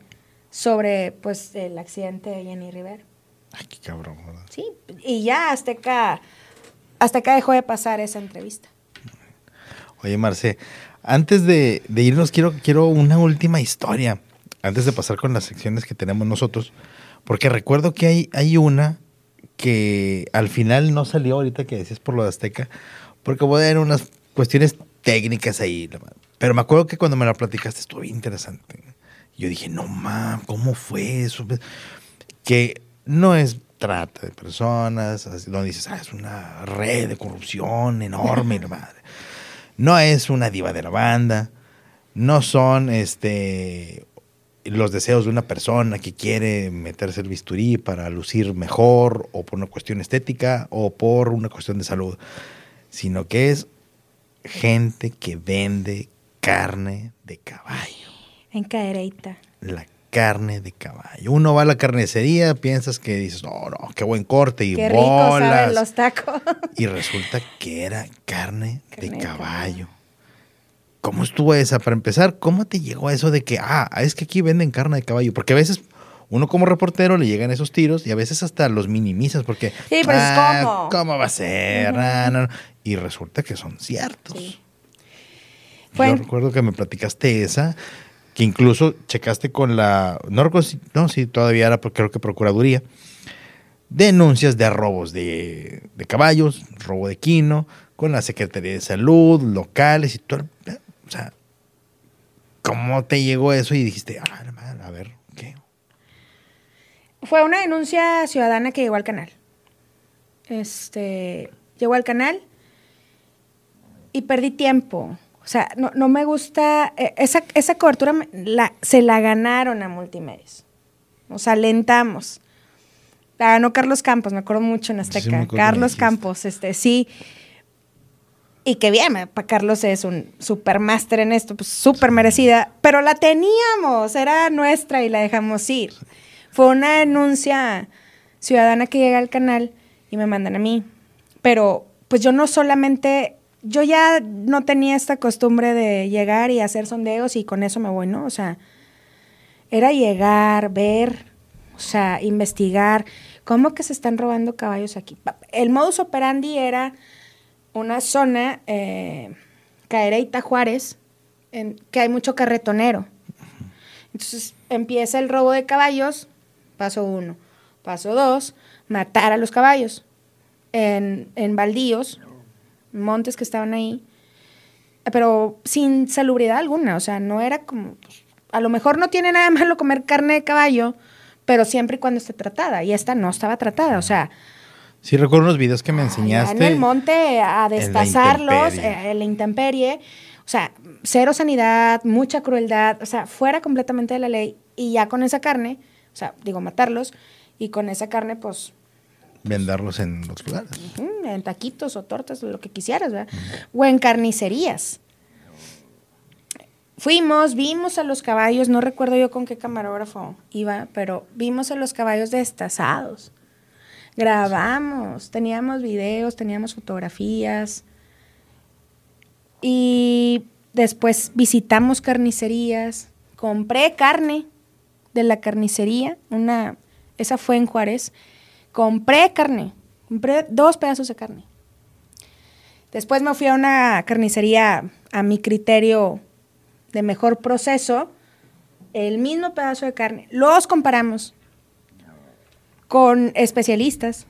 sobre pues el accidente de Jenny Rivera. Ay, qué cabrón, ¿verdad? Sí, y ya Azteca, Azteca dejó de pasar esa entrevista. Oye, Marce, antes de, de irnos, quiero, quiero una última historia. Antes de pasar con las secciones que tenemos nosotros. Porque recuerdo que hay, hay una que al final no salió ahorita que decías por lo de Azteca. Porque voy a dar unas cuestiones técnicas ahí. Pero me acuerdo que cuando me la platicaste estuvo interesante. Yo dije, no mames, ¿cómo fue eso? Que no es trata de personas, donde dices, ah, es una red de corrupción enorme, la madre. No es una diva de la banda, no son este los deseos de una persona que quiere meterse el bisturí para lucir mejor o por una cuestión estética o por una cuestión de salud, sino que es gente que vende carne de caballo En Cadereyta. la carne de caballo. Uno va a la carnicería, piensas que dices, no, no, qué buen corte y Qué rico bolas. saben los tacos. Y resulta que era carne, Carne de de caballo. ¿Cómo estuvo esa? Para empezar, ¿cómo te llegó eso de que, ah, es que aquí venden carne de caballo? Porque a veces uno como reportero le llegan esos tiros y a veces hasta los minimizas porque, Sí, pero es "Ah, ¿cómo?" va a ser? Ah, no, no". Y resulta que son ciertos. Sí. Fue Yo recuerdo que me platicaste esa, que incluso checaste con la, no recuerdo si, no, si todavía era, porque creo que Procuraduría, denuncias de robos de, de caballos, robo de quino, con la Secretaría de Salud, locales y todo. el- O sea, ¿cómo te llegó eso y dijiste, ah, la madre, a ver, ¿qué? Fue una denuncia ciudadana que llegó al canal. Este, llegó al canal y perdí tiempo. O sea, no, no me gusta, eh, esa, esa cobertura me- la, se la ganaron a multimedios. Nos alentamos. La ganó Carlos Campos, me acuerdo mucho en Sí, sí, Azteca. me Carlos. Campos, este, sí. Y que bien, para Carlos es un super máster en esto, pues súper merecida, pero la teníamos, era nuestra y la dejamos ir. Fue una denuncia ciudadana que llega al canal y me mandan a mí. Pero pues yo no solamente, yo ya no tenía esta costumbre de llegar y hacer sondeos y con eso me voy, ¿no? O sea, era llegar, ver, o sea, investigar, cómo que se están robando caballos aquí. El modus operandi era una zona, eh, Juárez, que hay mucho carretonero. Entonces empieza el robo de caballos, paso uno. Paso dos, matar a los caballos en, en baldíos, montes que estaban ahí, pero sin salubridad alguna. O sea, no era como. a lo mejor no tiene nada malo comer carne de caballo, pero siempre y cuando esté tratada. Y esta no estaba tratada. O sea, Sí, recuerdo unos videos que me enseñaste. en el monte a destazarlos, eh, en la intemperie. O sea, cero sanidad, mucha crueldad, o sea, fuera completamente de la ley. Y ya con esa carne, o sea, digo, matarlos, y con esa carne, pues, venderlos en los lugares. en taquitos o tortas, lo que quisieras, ¿verdad? O en carnicerías. Fuimos, vimos a los caballos, no recuerdo yo con qué camarógrafo iba, pero vimos a los caballos destazados. Grabamos, teníamos videos, teníamos fotografías. Y después visitamos carnicerías. Compré carne de la carnicería, una, esa fue en Juárez. Compré carne, compré dos pedazos de carne. Después me fui a una carnicería a mi criterio de mejor proceso, el mismo pedazo de carne. Los comparamos con especialistas,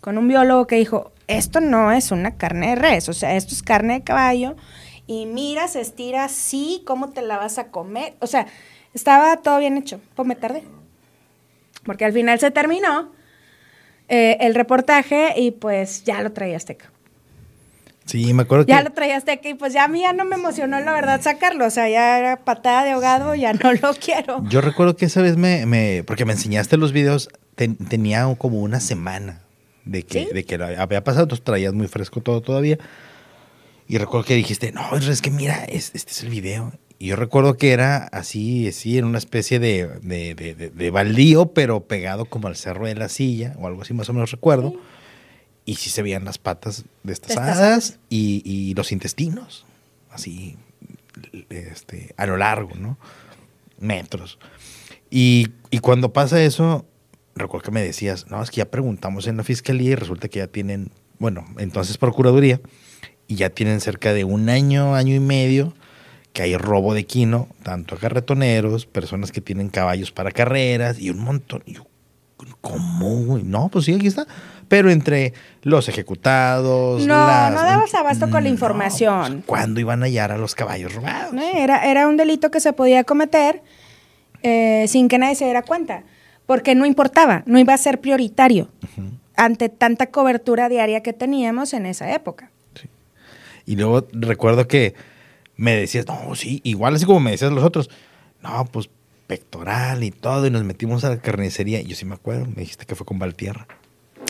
con un biólogo que dijo, esto no es una carne de res, o sea, esto es carne de caballo, y mira, se estira así, ¿cómo te la vas a comer? O sea, estaba todo bien hecho, pues me tardé. Porque al final se terminó eh, el reportaje y pues ya lo traía Azteca. Sí, me acuerdo Ya que lo traía Azteca y pues ya a mí ya no me emocionó la verdad sacarlo, o sea, ya era patada de ahogado, ya no lo quiero. yo recuerdo que esa vez me, me porque me enseñaste los videos, ten- tenía como una semana de que, ¿Sí? de que había pasado, entonces traías muy fresco todo todavía. Y recuerdo que dijiste, no, es que mira, es- este es el video. Y yo recuerdo que era así, así, en una especie de, de, de- de- baldío, pero pegado como al cerro de la silla, o algo así más o menos recuerdo. Y sí se veían las patas Destazadas. y, y los intestinos, así, este, a lo largo, ¿no? Metros. Y, y cuando pasa eso, recuerdo que me decías, no, es que ya preguntamos en la fiscalía y resulta que ya tienen, bueno, entonces Procuraduría, y ya tienen cerca de un año, año y medio, que hay robo de quino, tanto a carretoneros, personas que tienen caballos para carreras y un montón. Y yo, ¿cómo, güey? No, pues sí, aquí está. Pero entre los ejecutados. No, las- no dabas abasto con la No, información. pues, ¿Cuándo iban a hallar a los caballos robados? ¿no? Era, era un delito que se podía cometer eh, sin que nadie se diera cuenta, porque no importaba, no iba a ser prioritario ante tanta cobertura diaria que teníamos en esa época. Y luego recuerdo que me decías, no, sí, igual así como me decías los otros, no, pues pectoral y todo, y nos metimos a la carnicería. Yo sí me acuerdo, me dijiste que fue con Valtierra.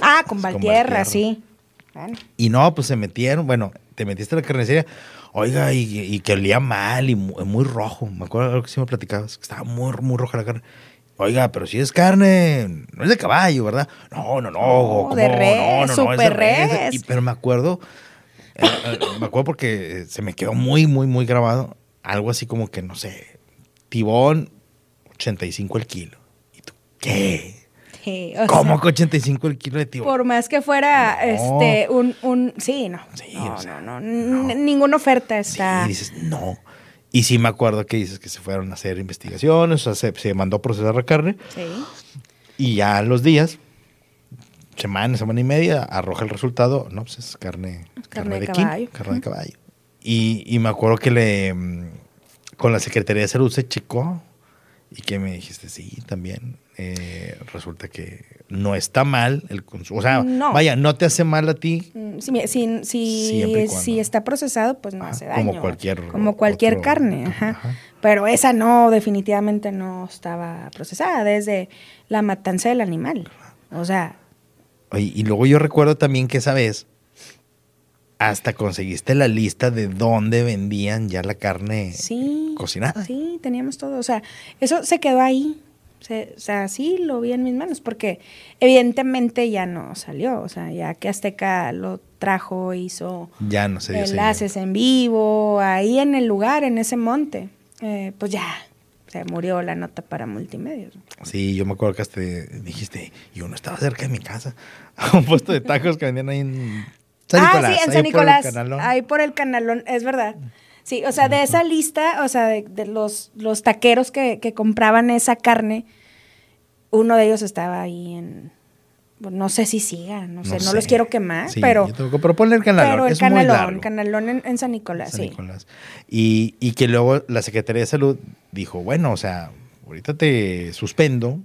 Ah, con Valtierra, Valtierra. sí. Bueno, Y no, pues se metieron, bueno, te metiste a la carnicería, oiga, y, y que olía mal y muy, muy rojo. Me acuerdo algo que sí me platicabas, que estaba muy, muy roja la carne. Oiga, pero si es carne, no es de caballo, ¿verdad? No, no, no. ¿cómo? de res, no, no, no, es de súper res. Y- pero me acuerdo, eh, eh, me acuerdo porque se me quedó muy, muy, muy grabado. Algo así como que, no sé, tibón, 85 el kilo. ¿Y tú qué? sí, ¿Cómo sea, que 85 el kilo de tibón? por más que fuera No. este un, un sí, no. Sí, no, o sea, no, no, ninguna oferta está. Sí, dices, no. Y sí me acuerdo que dices que se fueron a hacer investigaciones, o sea, se, se mandó a procesar la carne Sí. y ya a los días, semana, semana y media, arroja el resultado, no, pues es carne, Carne de quino, caballo. carne de caballo. Y, y me acuerdo que le, mm, con la Secretaría de Salud se checó y que me dijiste, sí, también, eh, resulta que no está mal el consumo, o sea, No. vaya, no te hace mal a ti, Mm, Si, si, si, está procesado, pues no hace como daño. cualquier Como cualquier otro- carne, ajá. ajá. Pero esa no, definitivamente no estaba procesada desde la matanza del animal. O sea, Oye, y luego yo recuerdo también que esa vez hasta conseguiste la lista de dónde vendían ya la carne sí. cocinada. Sí, teníamos todo. O sea, eso se quedó ahí. Se- o sea, sí lo vi en mis manos, porque evidentemente ya no salió. O sea, ya que Azteca lo trajo, hizo Ya no sé. enlaces en vivo, ahí en el lugar, en ese monte, eh, pues ya se murió la nota para multimedios. Sí, yo me acuerdo que hasta dijiste, yo no estaba cerca de mi casa. A un puesto de tacos que vendían ahí en San Nicolás. ah, sí, en ahí San por el Nicolás, Canalón. ahí por el canalón, es verdad. Sí, o sea, de esa lista, o sea, de, de los, los taqueros que, que compraban esa carne, uno de ellos estaba ahí en, no sé si siga, no sé, no, sé. los quiero quemar, Sí, pero, yo pero ponle el canalón. pero el es muy canalón, largo. canalón en, en San Nicolás, San sí. Nicolás. Y, y que luego la Secretaría de Salud dijo, bueno, o sea, ahorita te suspendo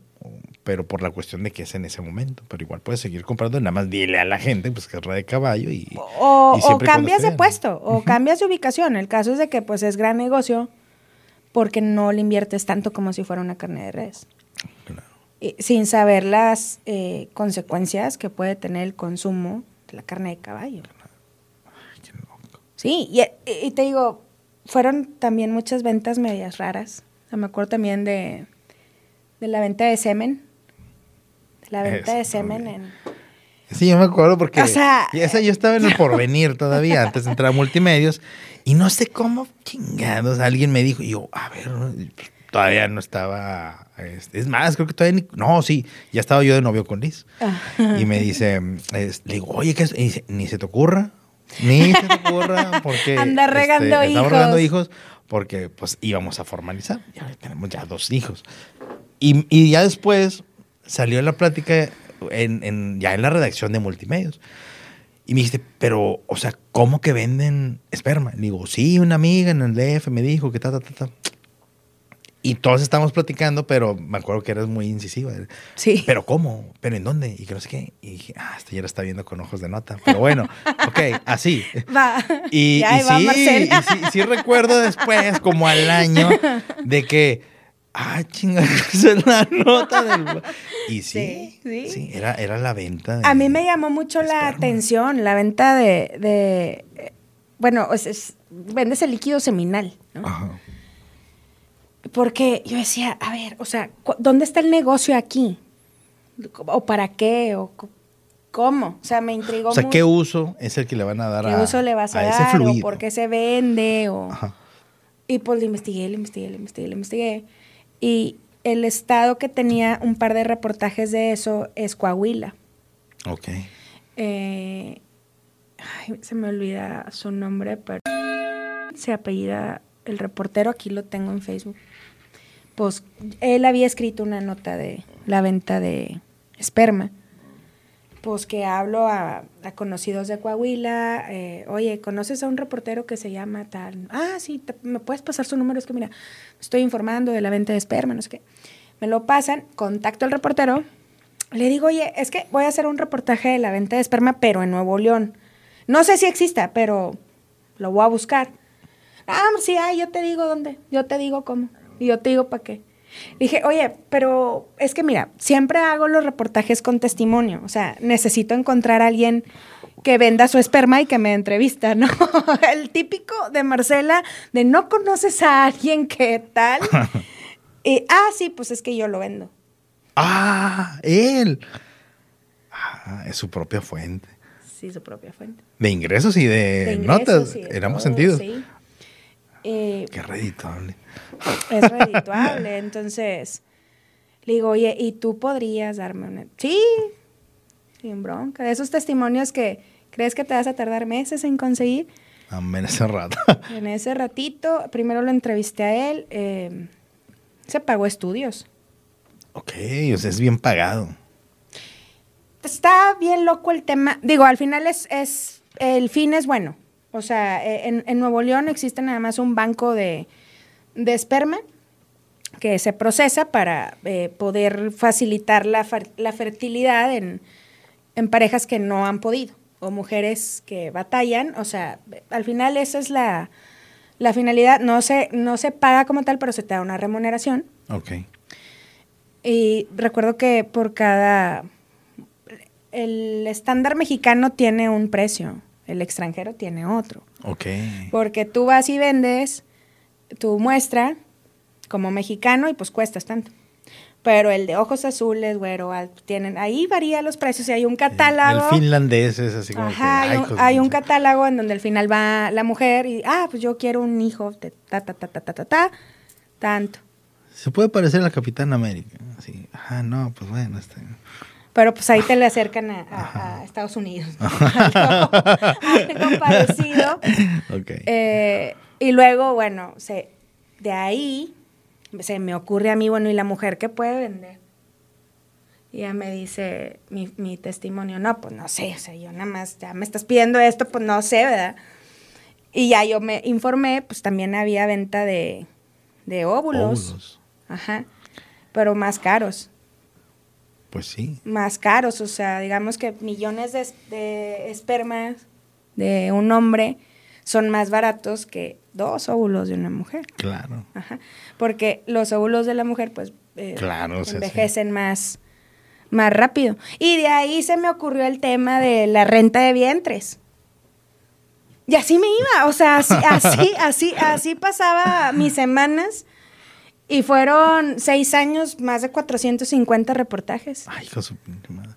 pero por la cuestión de que es en ese momento. Pero igual puedes seguir comprando, nada más dile a la gente pues que es de caballo y... O, y cambias de puesto, o cambias de ubicación. El caso es de que pues es gran negocio porque no le inviertes tanto como si fuera una carne de res. Claro. Y sin saber las eh, consecuencias que puede tener el consumo de la carne de caballo. Qué loco. Sí, y, y te digo, fueron también muchas ventas medias raras. O sea, me acuerdo también de, de la venta de semen. La venta de semen en... Sí, yo me acuerdo porque O sea- esa yo estaba en el porvenir todavía, antes de entrar a multimedios, y no sé cómo chingados alguien me dijo, y yo, a ver, todavía no estaba, este, es más, creo que todavía ni, no, sí, ya estaba yo de novio con Liz. Y me dice, es- le digo, oye, ¿qué es? Y dice, ni se te ocurra, ni se te ocurra, porque... Anda regando estamos hijos. regando hijos, porque pues íbamos a formalizar, ya tenemos ya dos hijos. Y, y ya después salió la plática en, en- ya en la redacción de multimedios. Y me dijiste, pero, o sea, ¿cómo que venden esperma? Le digo, sí, una amiga en el DF me dijo que ta, ta, ta, ta. Y todos estábamos platicando, pero me acuerdo que eras muy incisiva. Sí. ¿Pero cómo? ¿Pero en dónde? Y que no sé qué. Y dije, ah, esta ya la está viendo con ojos de nota. Pero bueno, ok, así. Va. Y, y va sí, y sí, sí recuerdo después, como al año, de que, ah, chinga, esa es la nota del... Y sí, Sí, sí, era, era la venta. de- A mí me llamó mucho la atención la venta de, de bueno, es, es- vendes el líquido seminal, ¿no? Ajá. Porque yo decía, a ver, o sea, ¿dónde está el negocio aquí? ¿O para qué? ¿O cómo? O sea, me intrigó O sea, mucho. ¿qué uso es el que le van a dar ¿Qué a uso le vas a, ese dar? ¿O fluido? por qué se vende? O... Ajá. Y pues le investigué, le investigué, le investigué, le investigué. Y el estado que tenía un par de reportajes de eso es Coahuila. Ok. Eh, ay, se me olvida su nombre, pero se apellida el reportero, aquí lo tengo en Facebook. Pues él había escrito una nota de la venta de esperma. Pues que hablo a, conocidos de Coahuila, eh, oye, ¿conoces a un reportero que se llama tal? Ah, sí, ¿me puedes pasar su número? Es que mira, estoy informando de la venta de esperma, no sé qué. Me lo pasan, contacto al reportero, le digo, oye, es que voy a hacer un reportaje de la venta de esperma, pero en Nuevo León. No sé si exista, pero lo voy a buscar. Ah, sí, ay, yo te digo dónde, yo te digo cómo, y yo te digo para qué. Dije, oye, pero es que mira, siempre hago los reportajes con testimonio, o sea, necesito encontrar a alguien que venda su esperma y que me entrevista, ¿no? El típico de Marcela, de no conoces a alguien que tal. Y, ah, sí, pues es que yo lo vendo. Ah, él. Ah, es su propia fuente. Sí, su propia fuente. De ingresos y de, De ingresos notas. y de Éramos todo, sentidos. sí. Eh, Qué reditable. es redituable. Entonces, le digo, oye, ¿y tú podrías darme una? Sí, sin bronca. De esos testimonios que crees que te vas a tardar meses en conseguir. Amén ese rato. En ese ratito, primero lo entrevisté a él. eh, se pagó estudios. ok, o sea, es bien pagado. Está bien loco el tema. Digo, al final es, es el fin es bueno. O sea, eh, en, en Nuevo León existe nada más un banco de, de esperma que se procesa para eh, poder facilitar la, la fertilidad en, en parejas que no han podido o mujeres que batallan. O sea, al final esa es la, la finalidad. No se, no se paga como tal, pero se te da una remuneración. Ok. Y recuerdo que por cada... El estándar mexicano tiene un precio, el extranjero tiene otro. Ok. Porque tú vas y vendes tu muestra como mexicano y pues cuestas tanto. Pero el de ojos azules, güero, tienen, ahí varía los precios y hay un catálogo. El finlandés es así como Ajá, que. hay, ay, un, hay un catálogo en donde al final va la mujer y, ah, pues yo quiero un hijo de ta, ta, ta, ta, ta, ta, ta, tanto. Se puede parecer a la Capitán América. Así. Ah, no, pues bueno. Este. Pero pues ahí te le acercan a, a- a Estados Unidos. algo, parecido. Ok. Eh, y luego, bueno, se, de ahí se me ocurre a mí, bueno, ¿y la mujer qué puede vender? Y ya me dice mi, mi testimonio, no, pues no sé, o sea, yo nada más, ya me estás pidiendo esto, pues no sé, ¿verdad? Y ya yo me informé, pues también había venta de, de óvulos. Óvulos. Ajá, pero más caros. Pues sí. más caros, o sea, digamos que millones de, es- de espermas de un hombre son más baratos que dos óvulos de una mujer. Claro. Ajá. Porque los óvulos de la mujer, pues, eh, Claro, o sea, envejecen más, más rápido. Y de ahí se me ocurrió el tema de la renta de vientres. Y así me iba, o sea, así, así, así, así pasaba mis semanas. Y fueron seis años, más de 450 reportajes. Ay, hijo su pinche madre.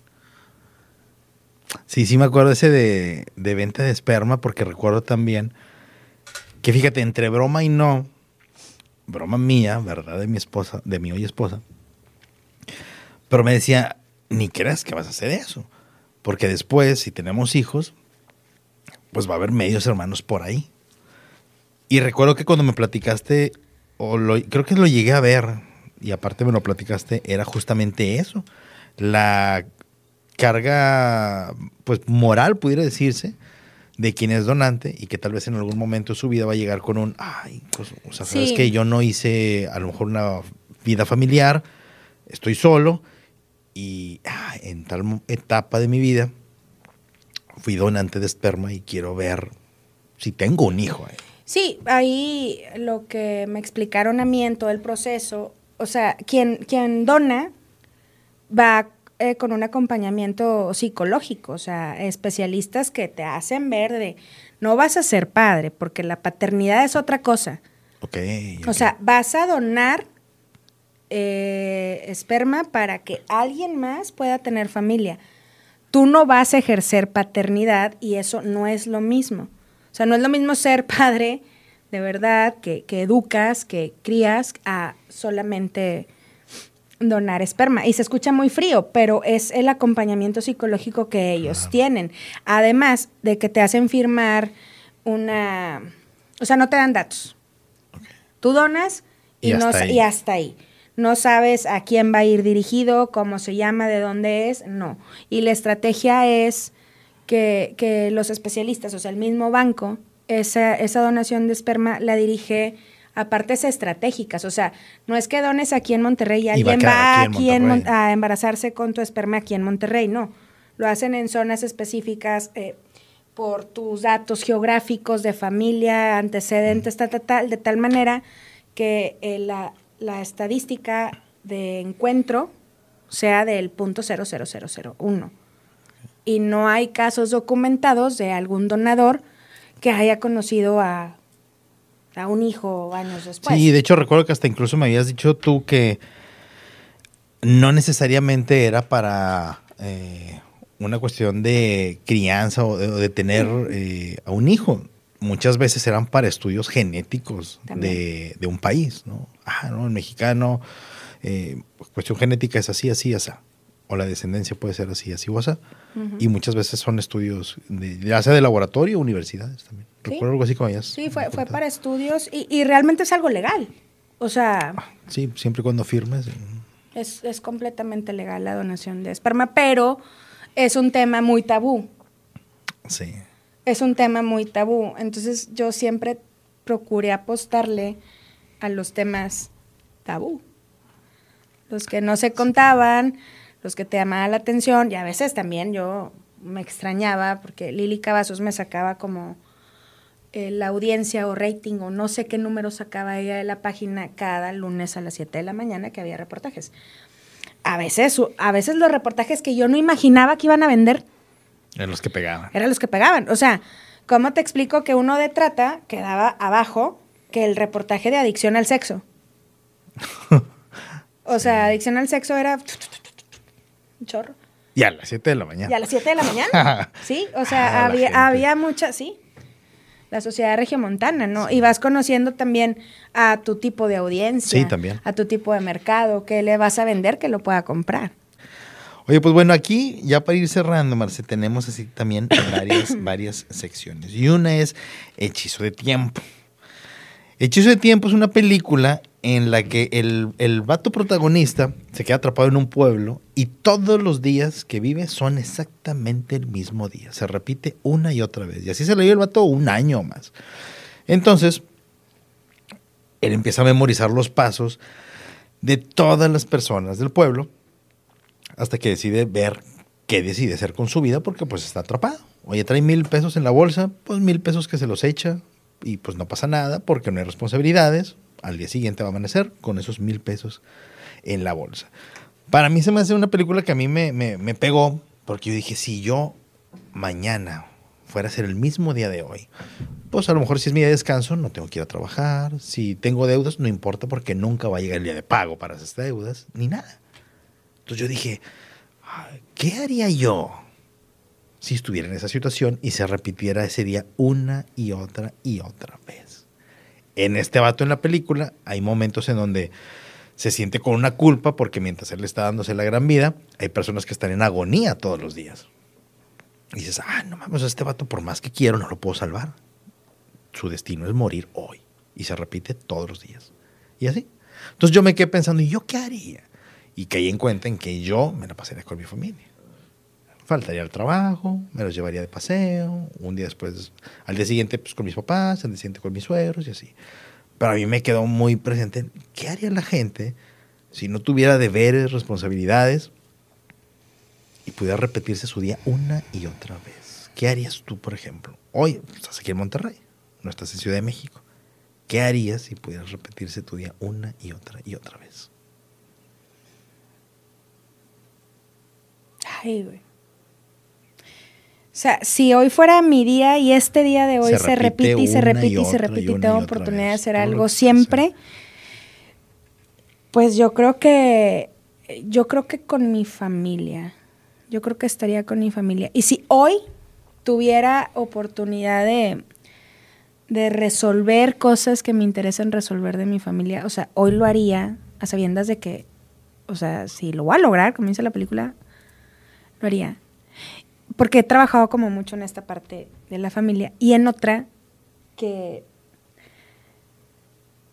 Sí, sí me acuerdo ese de, de venta de esperma porque recuerdo también que fíjate, entre broma y no, broma mía, ¿verdad? De mi esposa, de mi hoy esposa, pero me decía, ni creas que vas a hacer eso, porque después, si tenemos hijos, pues va a haber medios hermanos por ahí. Y recuerdo que cuando me platicaste, o lo- creo que lo llegué a ver, y aparte me lo platicaste, era justamente eso. La carga, pues, moral, pudiera decirse, de quien es donante y que tal vez en algún momento de su vida va a llegar con un, ay, pues, o sea, sabes Sí. que yo no hice a lo mejor una vida familiar, estoy solo y ah, en tal etapa de mi vida fui donante de esperma y quiero ver si tengo un hijo. ahí. Sí, ahí lo que me explicaron a mí en todo el proceso, o sea, quien, quien dona va eh, con un acompañamiento psicológico, o sea, especialistas que te hacen ver de, no vas a ser padre, porque la paternidad es otra cosa. Ok. O ok. sea, vas a donar eh, esperma para que alguien más pueda tener familia. Tú no vas a ejercer paternidad y eso no es lo mismo. Sea, no es lo mismo ser padre de verdad, que, que educas, que crías, a solamente donar esperma. Y se escucha muy frío, pero es el acompañamiento psicológico que ellos Claro. tienen. Además de que te hacen firmar una... O sea, no te dan datos. Tú donas y, hasta y hasta ahí. No sabes a quién va a ir dirigido, cómo se llama, de dónde es, no. Y la estrategia es que, que los especialistas, o sea, el mismo banco, esa, esa donación de esperma la dirige a partes estratégicas. O sea, no es que dones aquí en Monterrey y Y va a alguien va aquí en aquí a embarazarse con tu esperma aquí en Monterrey, no. Lo hacen en zonas específicas eh, por tus datos geográficos de familia, antecedentes, tal, tal, tal, de tal manera que eh, la, la estadística de encuentro sea del punto 00001. Y no hay casos documentados de algún donador que haya conocido a, a un hijo años después. Sí, de hecho recuerdo que hasta incluso me habías dicho tú que no necesariamente era para eh, una cuestión de crianza o de, o de tener eh, a un hijo. Muchas veces eran para estudios genéticos de, de un país, ¿no? Ah, no, el mexicano, eh, cuestión genética es así, así, así. O la descendencia puede ser así, así o así. Y muchas veces son estudios, de, ya sea de laboratorio o universidades también. Sí. Recuerdo algo así como habías Sí, fue, fue para estudios y, y realmente es algo legal. O sea, Sí, siempre cuando firmes. es, es completamente legal la donación de esperma, pero es un tema muy tabú. Sí. Es un tema muy tabú. Entonces yo siempre procuré apostarle a los temas tabú. Los que no se contaban, los que te llamaban la atención, y a veces también yo me extrañaba porque Lili Cavazos me sacaba como eh, la audiencia o rating o no sé qué número sacaba ella de la página cada lunes a las 7 de la mañana que había reportajes. A veces, a veces los reportajes que yo no imaginaba que iban a vender En los que pegaban. eran los que pegaban. O sea, ¿cómo te explico que uno de trata quedaba abajo que el reportaje de adicción al sexo? O sea, adicción al sexo era un chorro. Y a las 7 de la mañana. Y a las 7 de la mañana. Sí, o sea, Ah, había, había mucha, sí. La sociedad regiomontana, ¿no? Y vas conociendo también a tu tipo de audiencia. Sí, también. A tu tipo de mercado, que le vas a vender que lo pueda comprar. Oye, pues bueno, aquí ya para ir cerrando, Marce, tenemos así también varias, varias secciones. Y una es Hechizo de Tiempo. Hechizo de Tiempo es una película en la que el, el vato protagonista se queda atrapado en un pueblo y todos los días que vive son exactamente el mismo día. Se repite una y otra vez. Y así se le dio el vato un año más. Entonces, él empieza a memorizar los pasos de todas las personas del pueblo hasta que decide ver qué decide hacer con su vida porque pues está atrapado. Oye, trae mil pesos en la bolsa, pues mil pesos que se los echa y pues no pasa nada porque no hay responsabilidades. Al día siguiente va a amanecer con esos mil pesos en la bolsa. Para mí se me hace una película que a mí me, me, me pegó porque yo dije, si yo mañana fuera a ser el mismo día de hoy, pues a lo mejor si es mi día de descanso no tengo que ir a trabajar. Si tengo deudas no importa porque nunca va a llegar el día de pago para esas deudas ni nada. Entonces yo dije, ¿qué haría yo si estuviera en esa situación y se repitiera ese día una y otra y otra vez? En este vato en la película hay momentos en donde se siente con una culpa porque mientras él está dándose la gran vida, hay personas que están en agonía todos los días. Y dices, ah, no mames, este vato por más que quiero no lo puedo salvar. Su destino es morir hoy. Y se repite todos los días. Y así. Entonces yo me quedé pensando, ¿y yo qué haría? Y caí en cuenta en que yo me la pasaría con mi familia. Faltaría al trabajo, me los llevaría de paseo, un día después, al día siguiente pues con mis papás, al día siguiente con mis suegros y así. Pero a mí me quedó muy presente, ¿qué haría la gente si no tuviera deberes, responsabilidades y pudiera repetirse su día una y otra vez? ¿Qué harías tú, por ejemplo? Hoy estás aquí en Monterrey, no estás en Ciudad de México. ¿Qué harías si pudieras repetirse tu día una y otra y otra vez? Ay, güey. O sea, si hoy fuera mi día y este día de hoy Se se, repite repite y se repite y y, se repite y tengo oportunidad de hacer algo siempre, pues yo creo que yo creo que con mi familia. Yo creo que estaría con mi familia. Y si hoy tuviera oportunidad de de resolver cosas que me interesan resolver de mi familia, o sea, hoy lo haría a sabiendas de que, o sea, si lo voy a lograr, como dice la película, lo haría. Porque he trabajado como mucho en esta parte de la familia y en otra que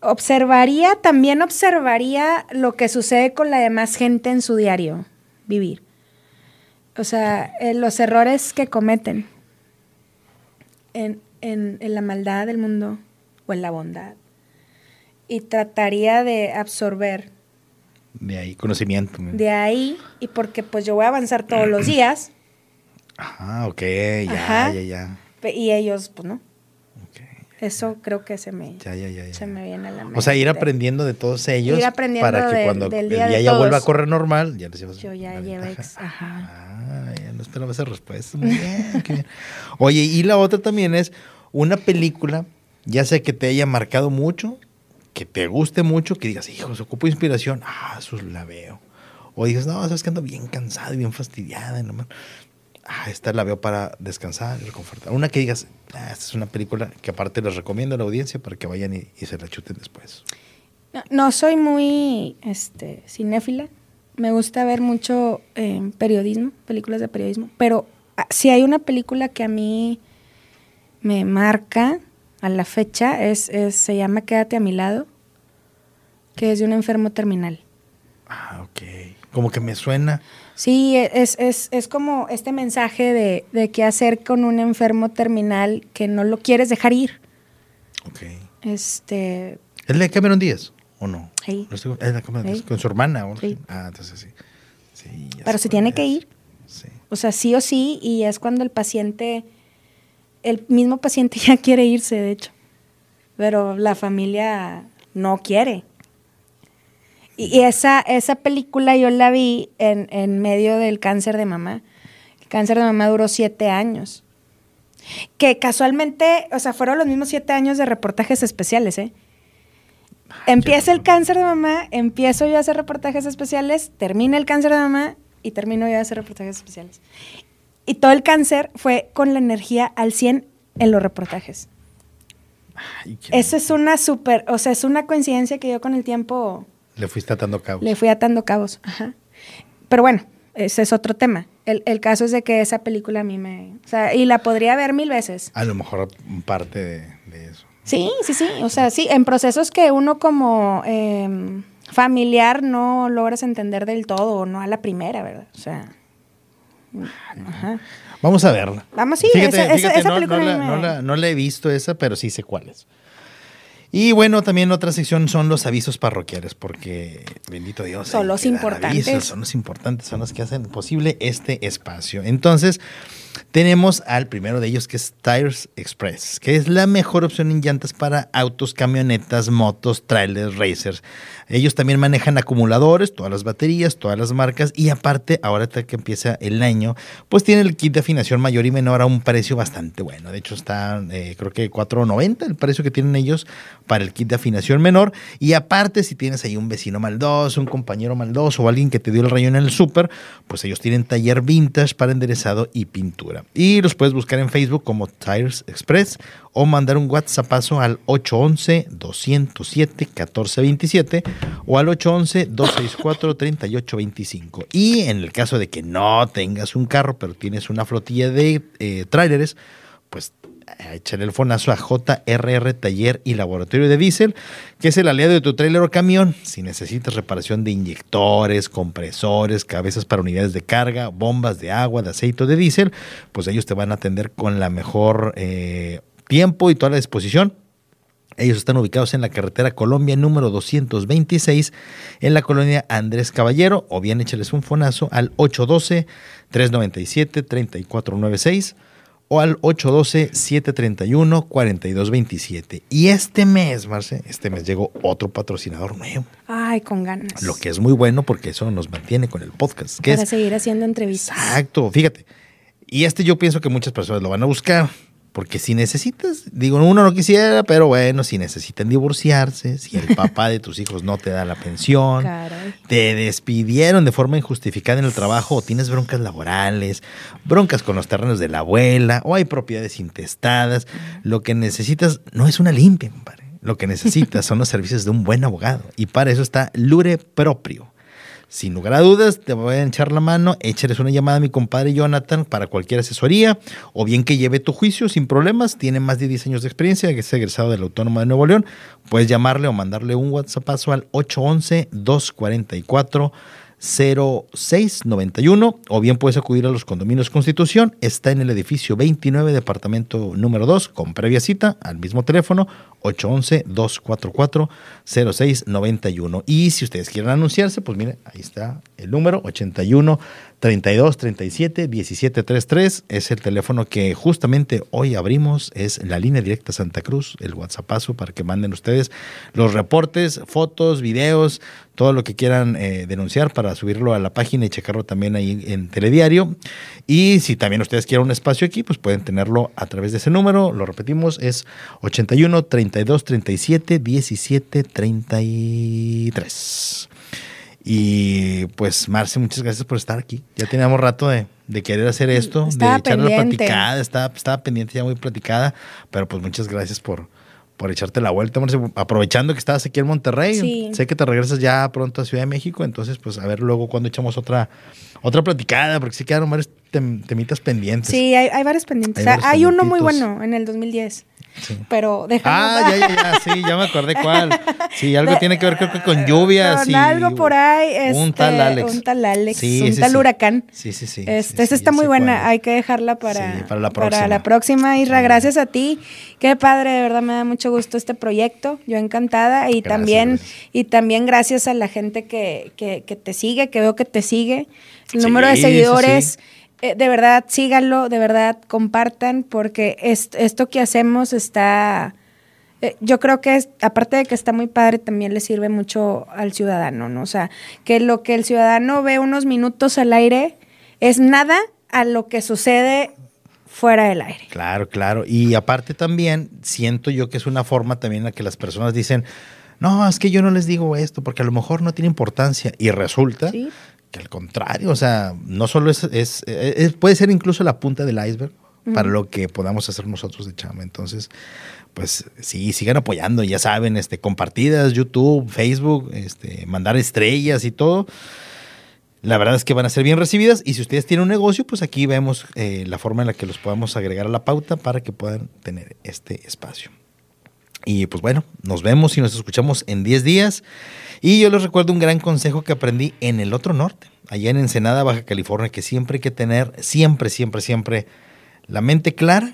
observaría, también observaría lo que sucede con la demás gente en su diario vivir. O sea, eh, los errores que cometen en, en- en la maldad del mundo o en la bondad. Y trataría de absorber De ahí, conocimiento. de ahí, y porque pues yo voy a avanzar todos los días, Ah, ok, ya, Ajá. ya, ya. y ellos, pues no. Eso creo que se me, Ya, se me viene a la mente. O sea, ir aprendiendo de todos ellos Ir aprendiendo para que de- cuando del el día ya vuelva a correr normal, ya les llevas Yo ya ventaja. ex- ajá. Ah, ya no esperaba esa respuesta. Muy bien, qué bien. Oye, y la otra también es una película, ya sea que te haya marcado mucho, que te guste mucho, que digas, hijo, se ocupo inspiración. Ah, eso la veo. O dices, no, sabes que ando bien cansado y bien fastidiada. nomás, Ah, esta la veo para descansar y reconfortar. Una que digas, ah, esta es una película que aparte les recomiendo a la audiencia para que vayan y, y se la chuten después. No, no soy muy este, cinéfila. Me gusta ver mucho eh, periodismo, películas de periodismo. Pero ah, si hay una película que a mí me marca a la fecha, es, es- se llama Quédate a mi lado, que es de un enfermo terminal. Ah, ok. Como que me suena. Sí, e, es, es, es como este mensaje de, de qué hacer con un enfermo terminal que no lo quieres dejar ir. Ok. Este, ¿Es la de Cameron Díaz o no? Sí. No estoy- Es la Cameron Díaz, Sí. con su hermana. ¿o? Sí. Ah, entonces sí. Sí, Pero se tiene que ir. Sí. O sea, sí o sí, y es cuando el paciente, el mismo paciente ya quiere irse, de hecho, pero la familia no quiere. Y, esa, esa película yo la vi en, en medio del cáncer de mamá. El cáncer de mamá duró siete años. Que casualmente, o sea, fueron los mismos siete años de reportajes especiales, ¿eh? Empieza el cáncer de mamá, empiezo yo a hacer reportajes especiales, termina el cáncer de mamá y termino yo a hacer reportajes especiales. Y todo el cáncer fue con la energía al 100 en los reportajes. Ay, qué- Eso es una súper, o sea, es una coincidencia que yo con el tiempo Le fuiste atando cabos. le fui atando cabos. Ajá. Pero bueno, ese es otro tema. El, el caso es de que esa película a mí me... O sea, y la podría ver mil veces. A lo mejor parte de, de eso. Sí, sí, sí. O sea, sí, en procesos que uno como em, familiar no logras entender del todo, o no a la primera, ¿verdad? O sea. Ajá. Vamos a verla. Vamos, sí, Fíjate, esa- fíjate, esa no, película no la, mí no me- la- no la he visto esa, pero sí sé cuál es. Y bueno, también otra sección son los avisos parroquiales, porque bendito Dios. Son los importantes. avisos, son los importantes, son los que hacen posible este espacio. Entonces, tenemos al primero de ellos que es Tires Express, que es la mejor opción en llantas para autos, camionetas, motos, trailers, racers. Ellos también manejan acumuladores, todas las baterías, todas las marcas y aparte, ahora que empieza el año, pues tiene el kit de afinación mayor y menor a un precio bastante bueno. De hecho, está eh, creo que 4.90 el precio que tienen ellos para el kit de afinación menor. Y aparte, si tienes ahí un vecino maldoso, un compañero maldoso o alguien que te dio el rayón en el súper, pues ellos tienen taller vintage para enderezado y pintura. Y los puedes buscar en Facebook como Tires Express o mandar un WhatsAppazo al 811-207-1427 o al 811-264-3825. Y en el caso de que no tengas un carro, pero tienes una flotilla de eh, tráileres, pues échale el fonazo a JRR Taller y Laboratorio de Diésel, que es el aliado de tu tráiler o camión. Si necesitas reparación de inyectores, compresores, cabezas para unidades de carga, bombas de agua, de aceite o de diésel, pues ellos te van a atender con la mejor eh, tiempo y toda la disposición. Ellos están ubicados en la carretera Colombia número 226 en la colonia Andrés Caballero o bien échales un fonazo al 812-397-3496 o al 812-731-4227. Y este mes, Marce, este mes llegó otro patrocinador nuevo. Ay, con ganas. Lo que es muy bueno porque eso nos mantiene con el podcast. Que Para es, seguir haciendo entrevistas. exacto, fíjate. Y este yo pienso que muchas personas lo van a buscar. Porque si necesitas, digo, uno no quisiera, pero bueno, si necesitan divorciarse, si el papá de tus hijos no te da la pensión, Caray. te despidieron de forma injustificada en el trabajo o tienes broncas laborales, broncas con los terrenos de la abuela o hay propiedades intestadas, lo que necesitas no es una limpia, compadre. Lo que necesitas son los servicios de un buen abogado y para eso está Lure Proprio. Sin lugar a dudas, te voy a echar la mano, échales una llamada a mi compadre Jonathan para cualquier asesoría o bien que lleve tu juicio sin problemas. Tiene más de 10 años de experiencia, que es egresado de la Autónoma de Nuevo León. Puedes llamarle o mandarle un WhatsAppazo al 811-244. 0691 o bien puedes acudir a los condominios Constitución, está en el edificio 29, departamento número 2, con previa cita al mismo teléfono 811-244-0691. Y si ustedes quieren anunciarse, pues miren, ahí está el número 81 32 37 17 33 es el teléfono que justamente hoy abrimos, es la línea directa Santa Cruz, el WhatsAppazo para que manden ustedes los reportes, fotos, videos, todo lo que quieran eh, denunciar para subirlo a la página y checarlo también ahí en Telediario. Y si también ustedes quieren un espacio aquí, pues pueden tenerlo a través de ese número. Lo repetimos, es 81 32 37 17 33. Y pues, Marce, muchas gracias por estar aquí. Ya teníamos rato de, de querer hacer esto, Estaba de echar la platicada, estaba, estaba pendiente ya muy platicada, pero pues muchas gracias por, por echarte la vuelta, Marce. Aprovechando que estabas aquí en Monterrey, Sí. sé que te regresas ya pronto a Ciudad de México, entonces pues a ver luego cuando echamos otra, otra platicada, porque sí quedaron varios tem- temitas pendientes. Sí, hay, hay varios pendientes. Hay Hay, varios uno muy bueno en el 2010. Sí. Pero. Ah, ya, ya, ya, sí, ya me acordé cuál. Sí, algo tiene que ver creo que con lluvias Con y algo por ahí. un este, tal Alex. Un tal Alex. Sí, un tal huracán. Sí, sí, sí. Este, esta está muy buena, cuál. hay que dejarla para, para la próxima. la próxima. Isra, gracias a ti. Qué padre, de verdad me da mucho gusto este proyecto. Yo encantada. Y Gracias, también, gracias. y también gracias a la gente que, que, que te sigue, que veo que te sigue. El número de seguidores. Eh, de verdad, síganlo, de verdad, compartan, porque es- esto que hacemos está. eh, Yo creo que es, aparte de que está muy padre, también le sirve mucho al ciudadano, ¿no? O sea, que lo que el ciudadano ve unos minutos al aire es nada a lo que sucede fuera del aire. Claro, claro. Y aparte también siento yo que es una forma también en la que las personas dicen, no, es que yo no les digo esto porque a lo mejor no tiene importancia. Y resulta Sí. Que al contrario, o sea, no solo es, es- es- puede ser incluso la punta del iceberg para lo que podamos hacer nosotros de chama. Entonces, pues sí, sigan apoyando, ya saben, este, compartidas, YouTube, Facebook, este, mandar estrellas y todo. La verdad es que van a ser bien recibidas y si ustedes tienen un negocio, pues aquí vemos eh, la forma en la que los podamos agregar a la pauta para que puedan tener este espacio. Y pues bueno, nos vemos y nos escuchamos en 10 días. Y yo les recuerdo un gran consejo que aprendí en el otro norte, allá en Ensenada, Baja California, que siempre hay que tener, siempre, siempre, siempre, la mente clara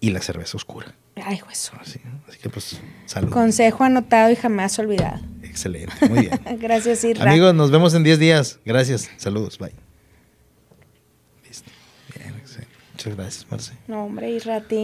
y la cerveza oscura. Ay, hueso. Así, así que pues, salud. Consejo anotado y jamás olvidado. Excelente, muy bien. Gracias, Irra. Amigos, nos vemos en 10 días. Gracias, saludos, bye. Listo. Bien, excelente. Muchas gracias, Marce. No, hombre, Irra, a ti.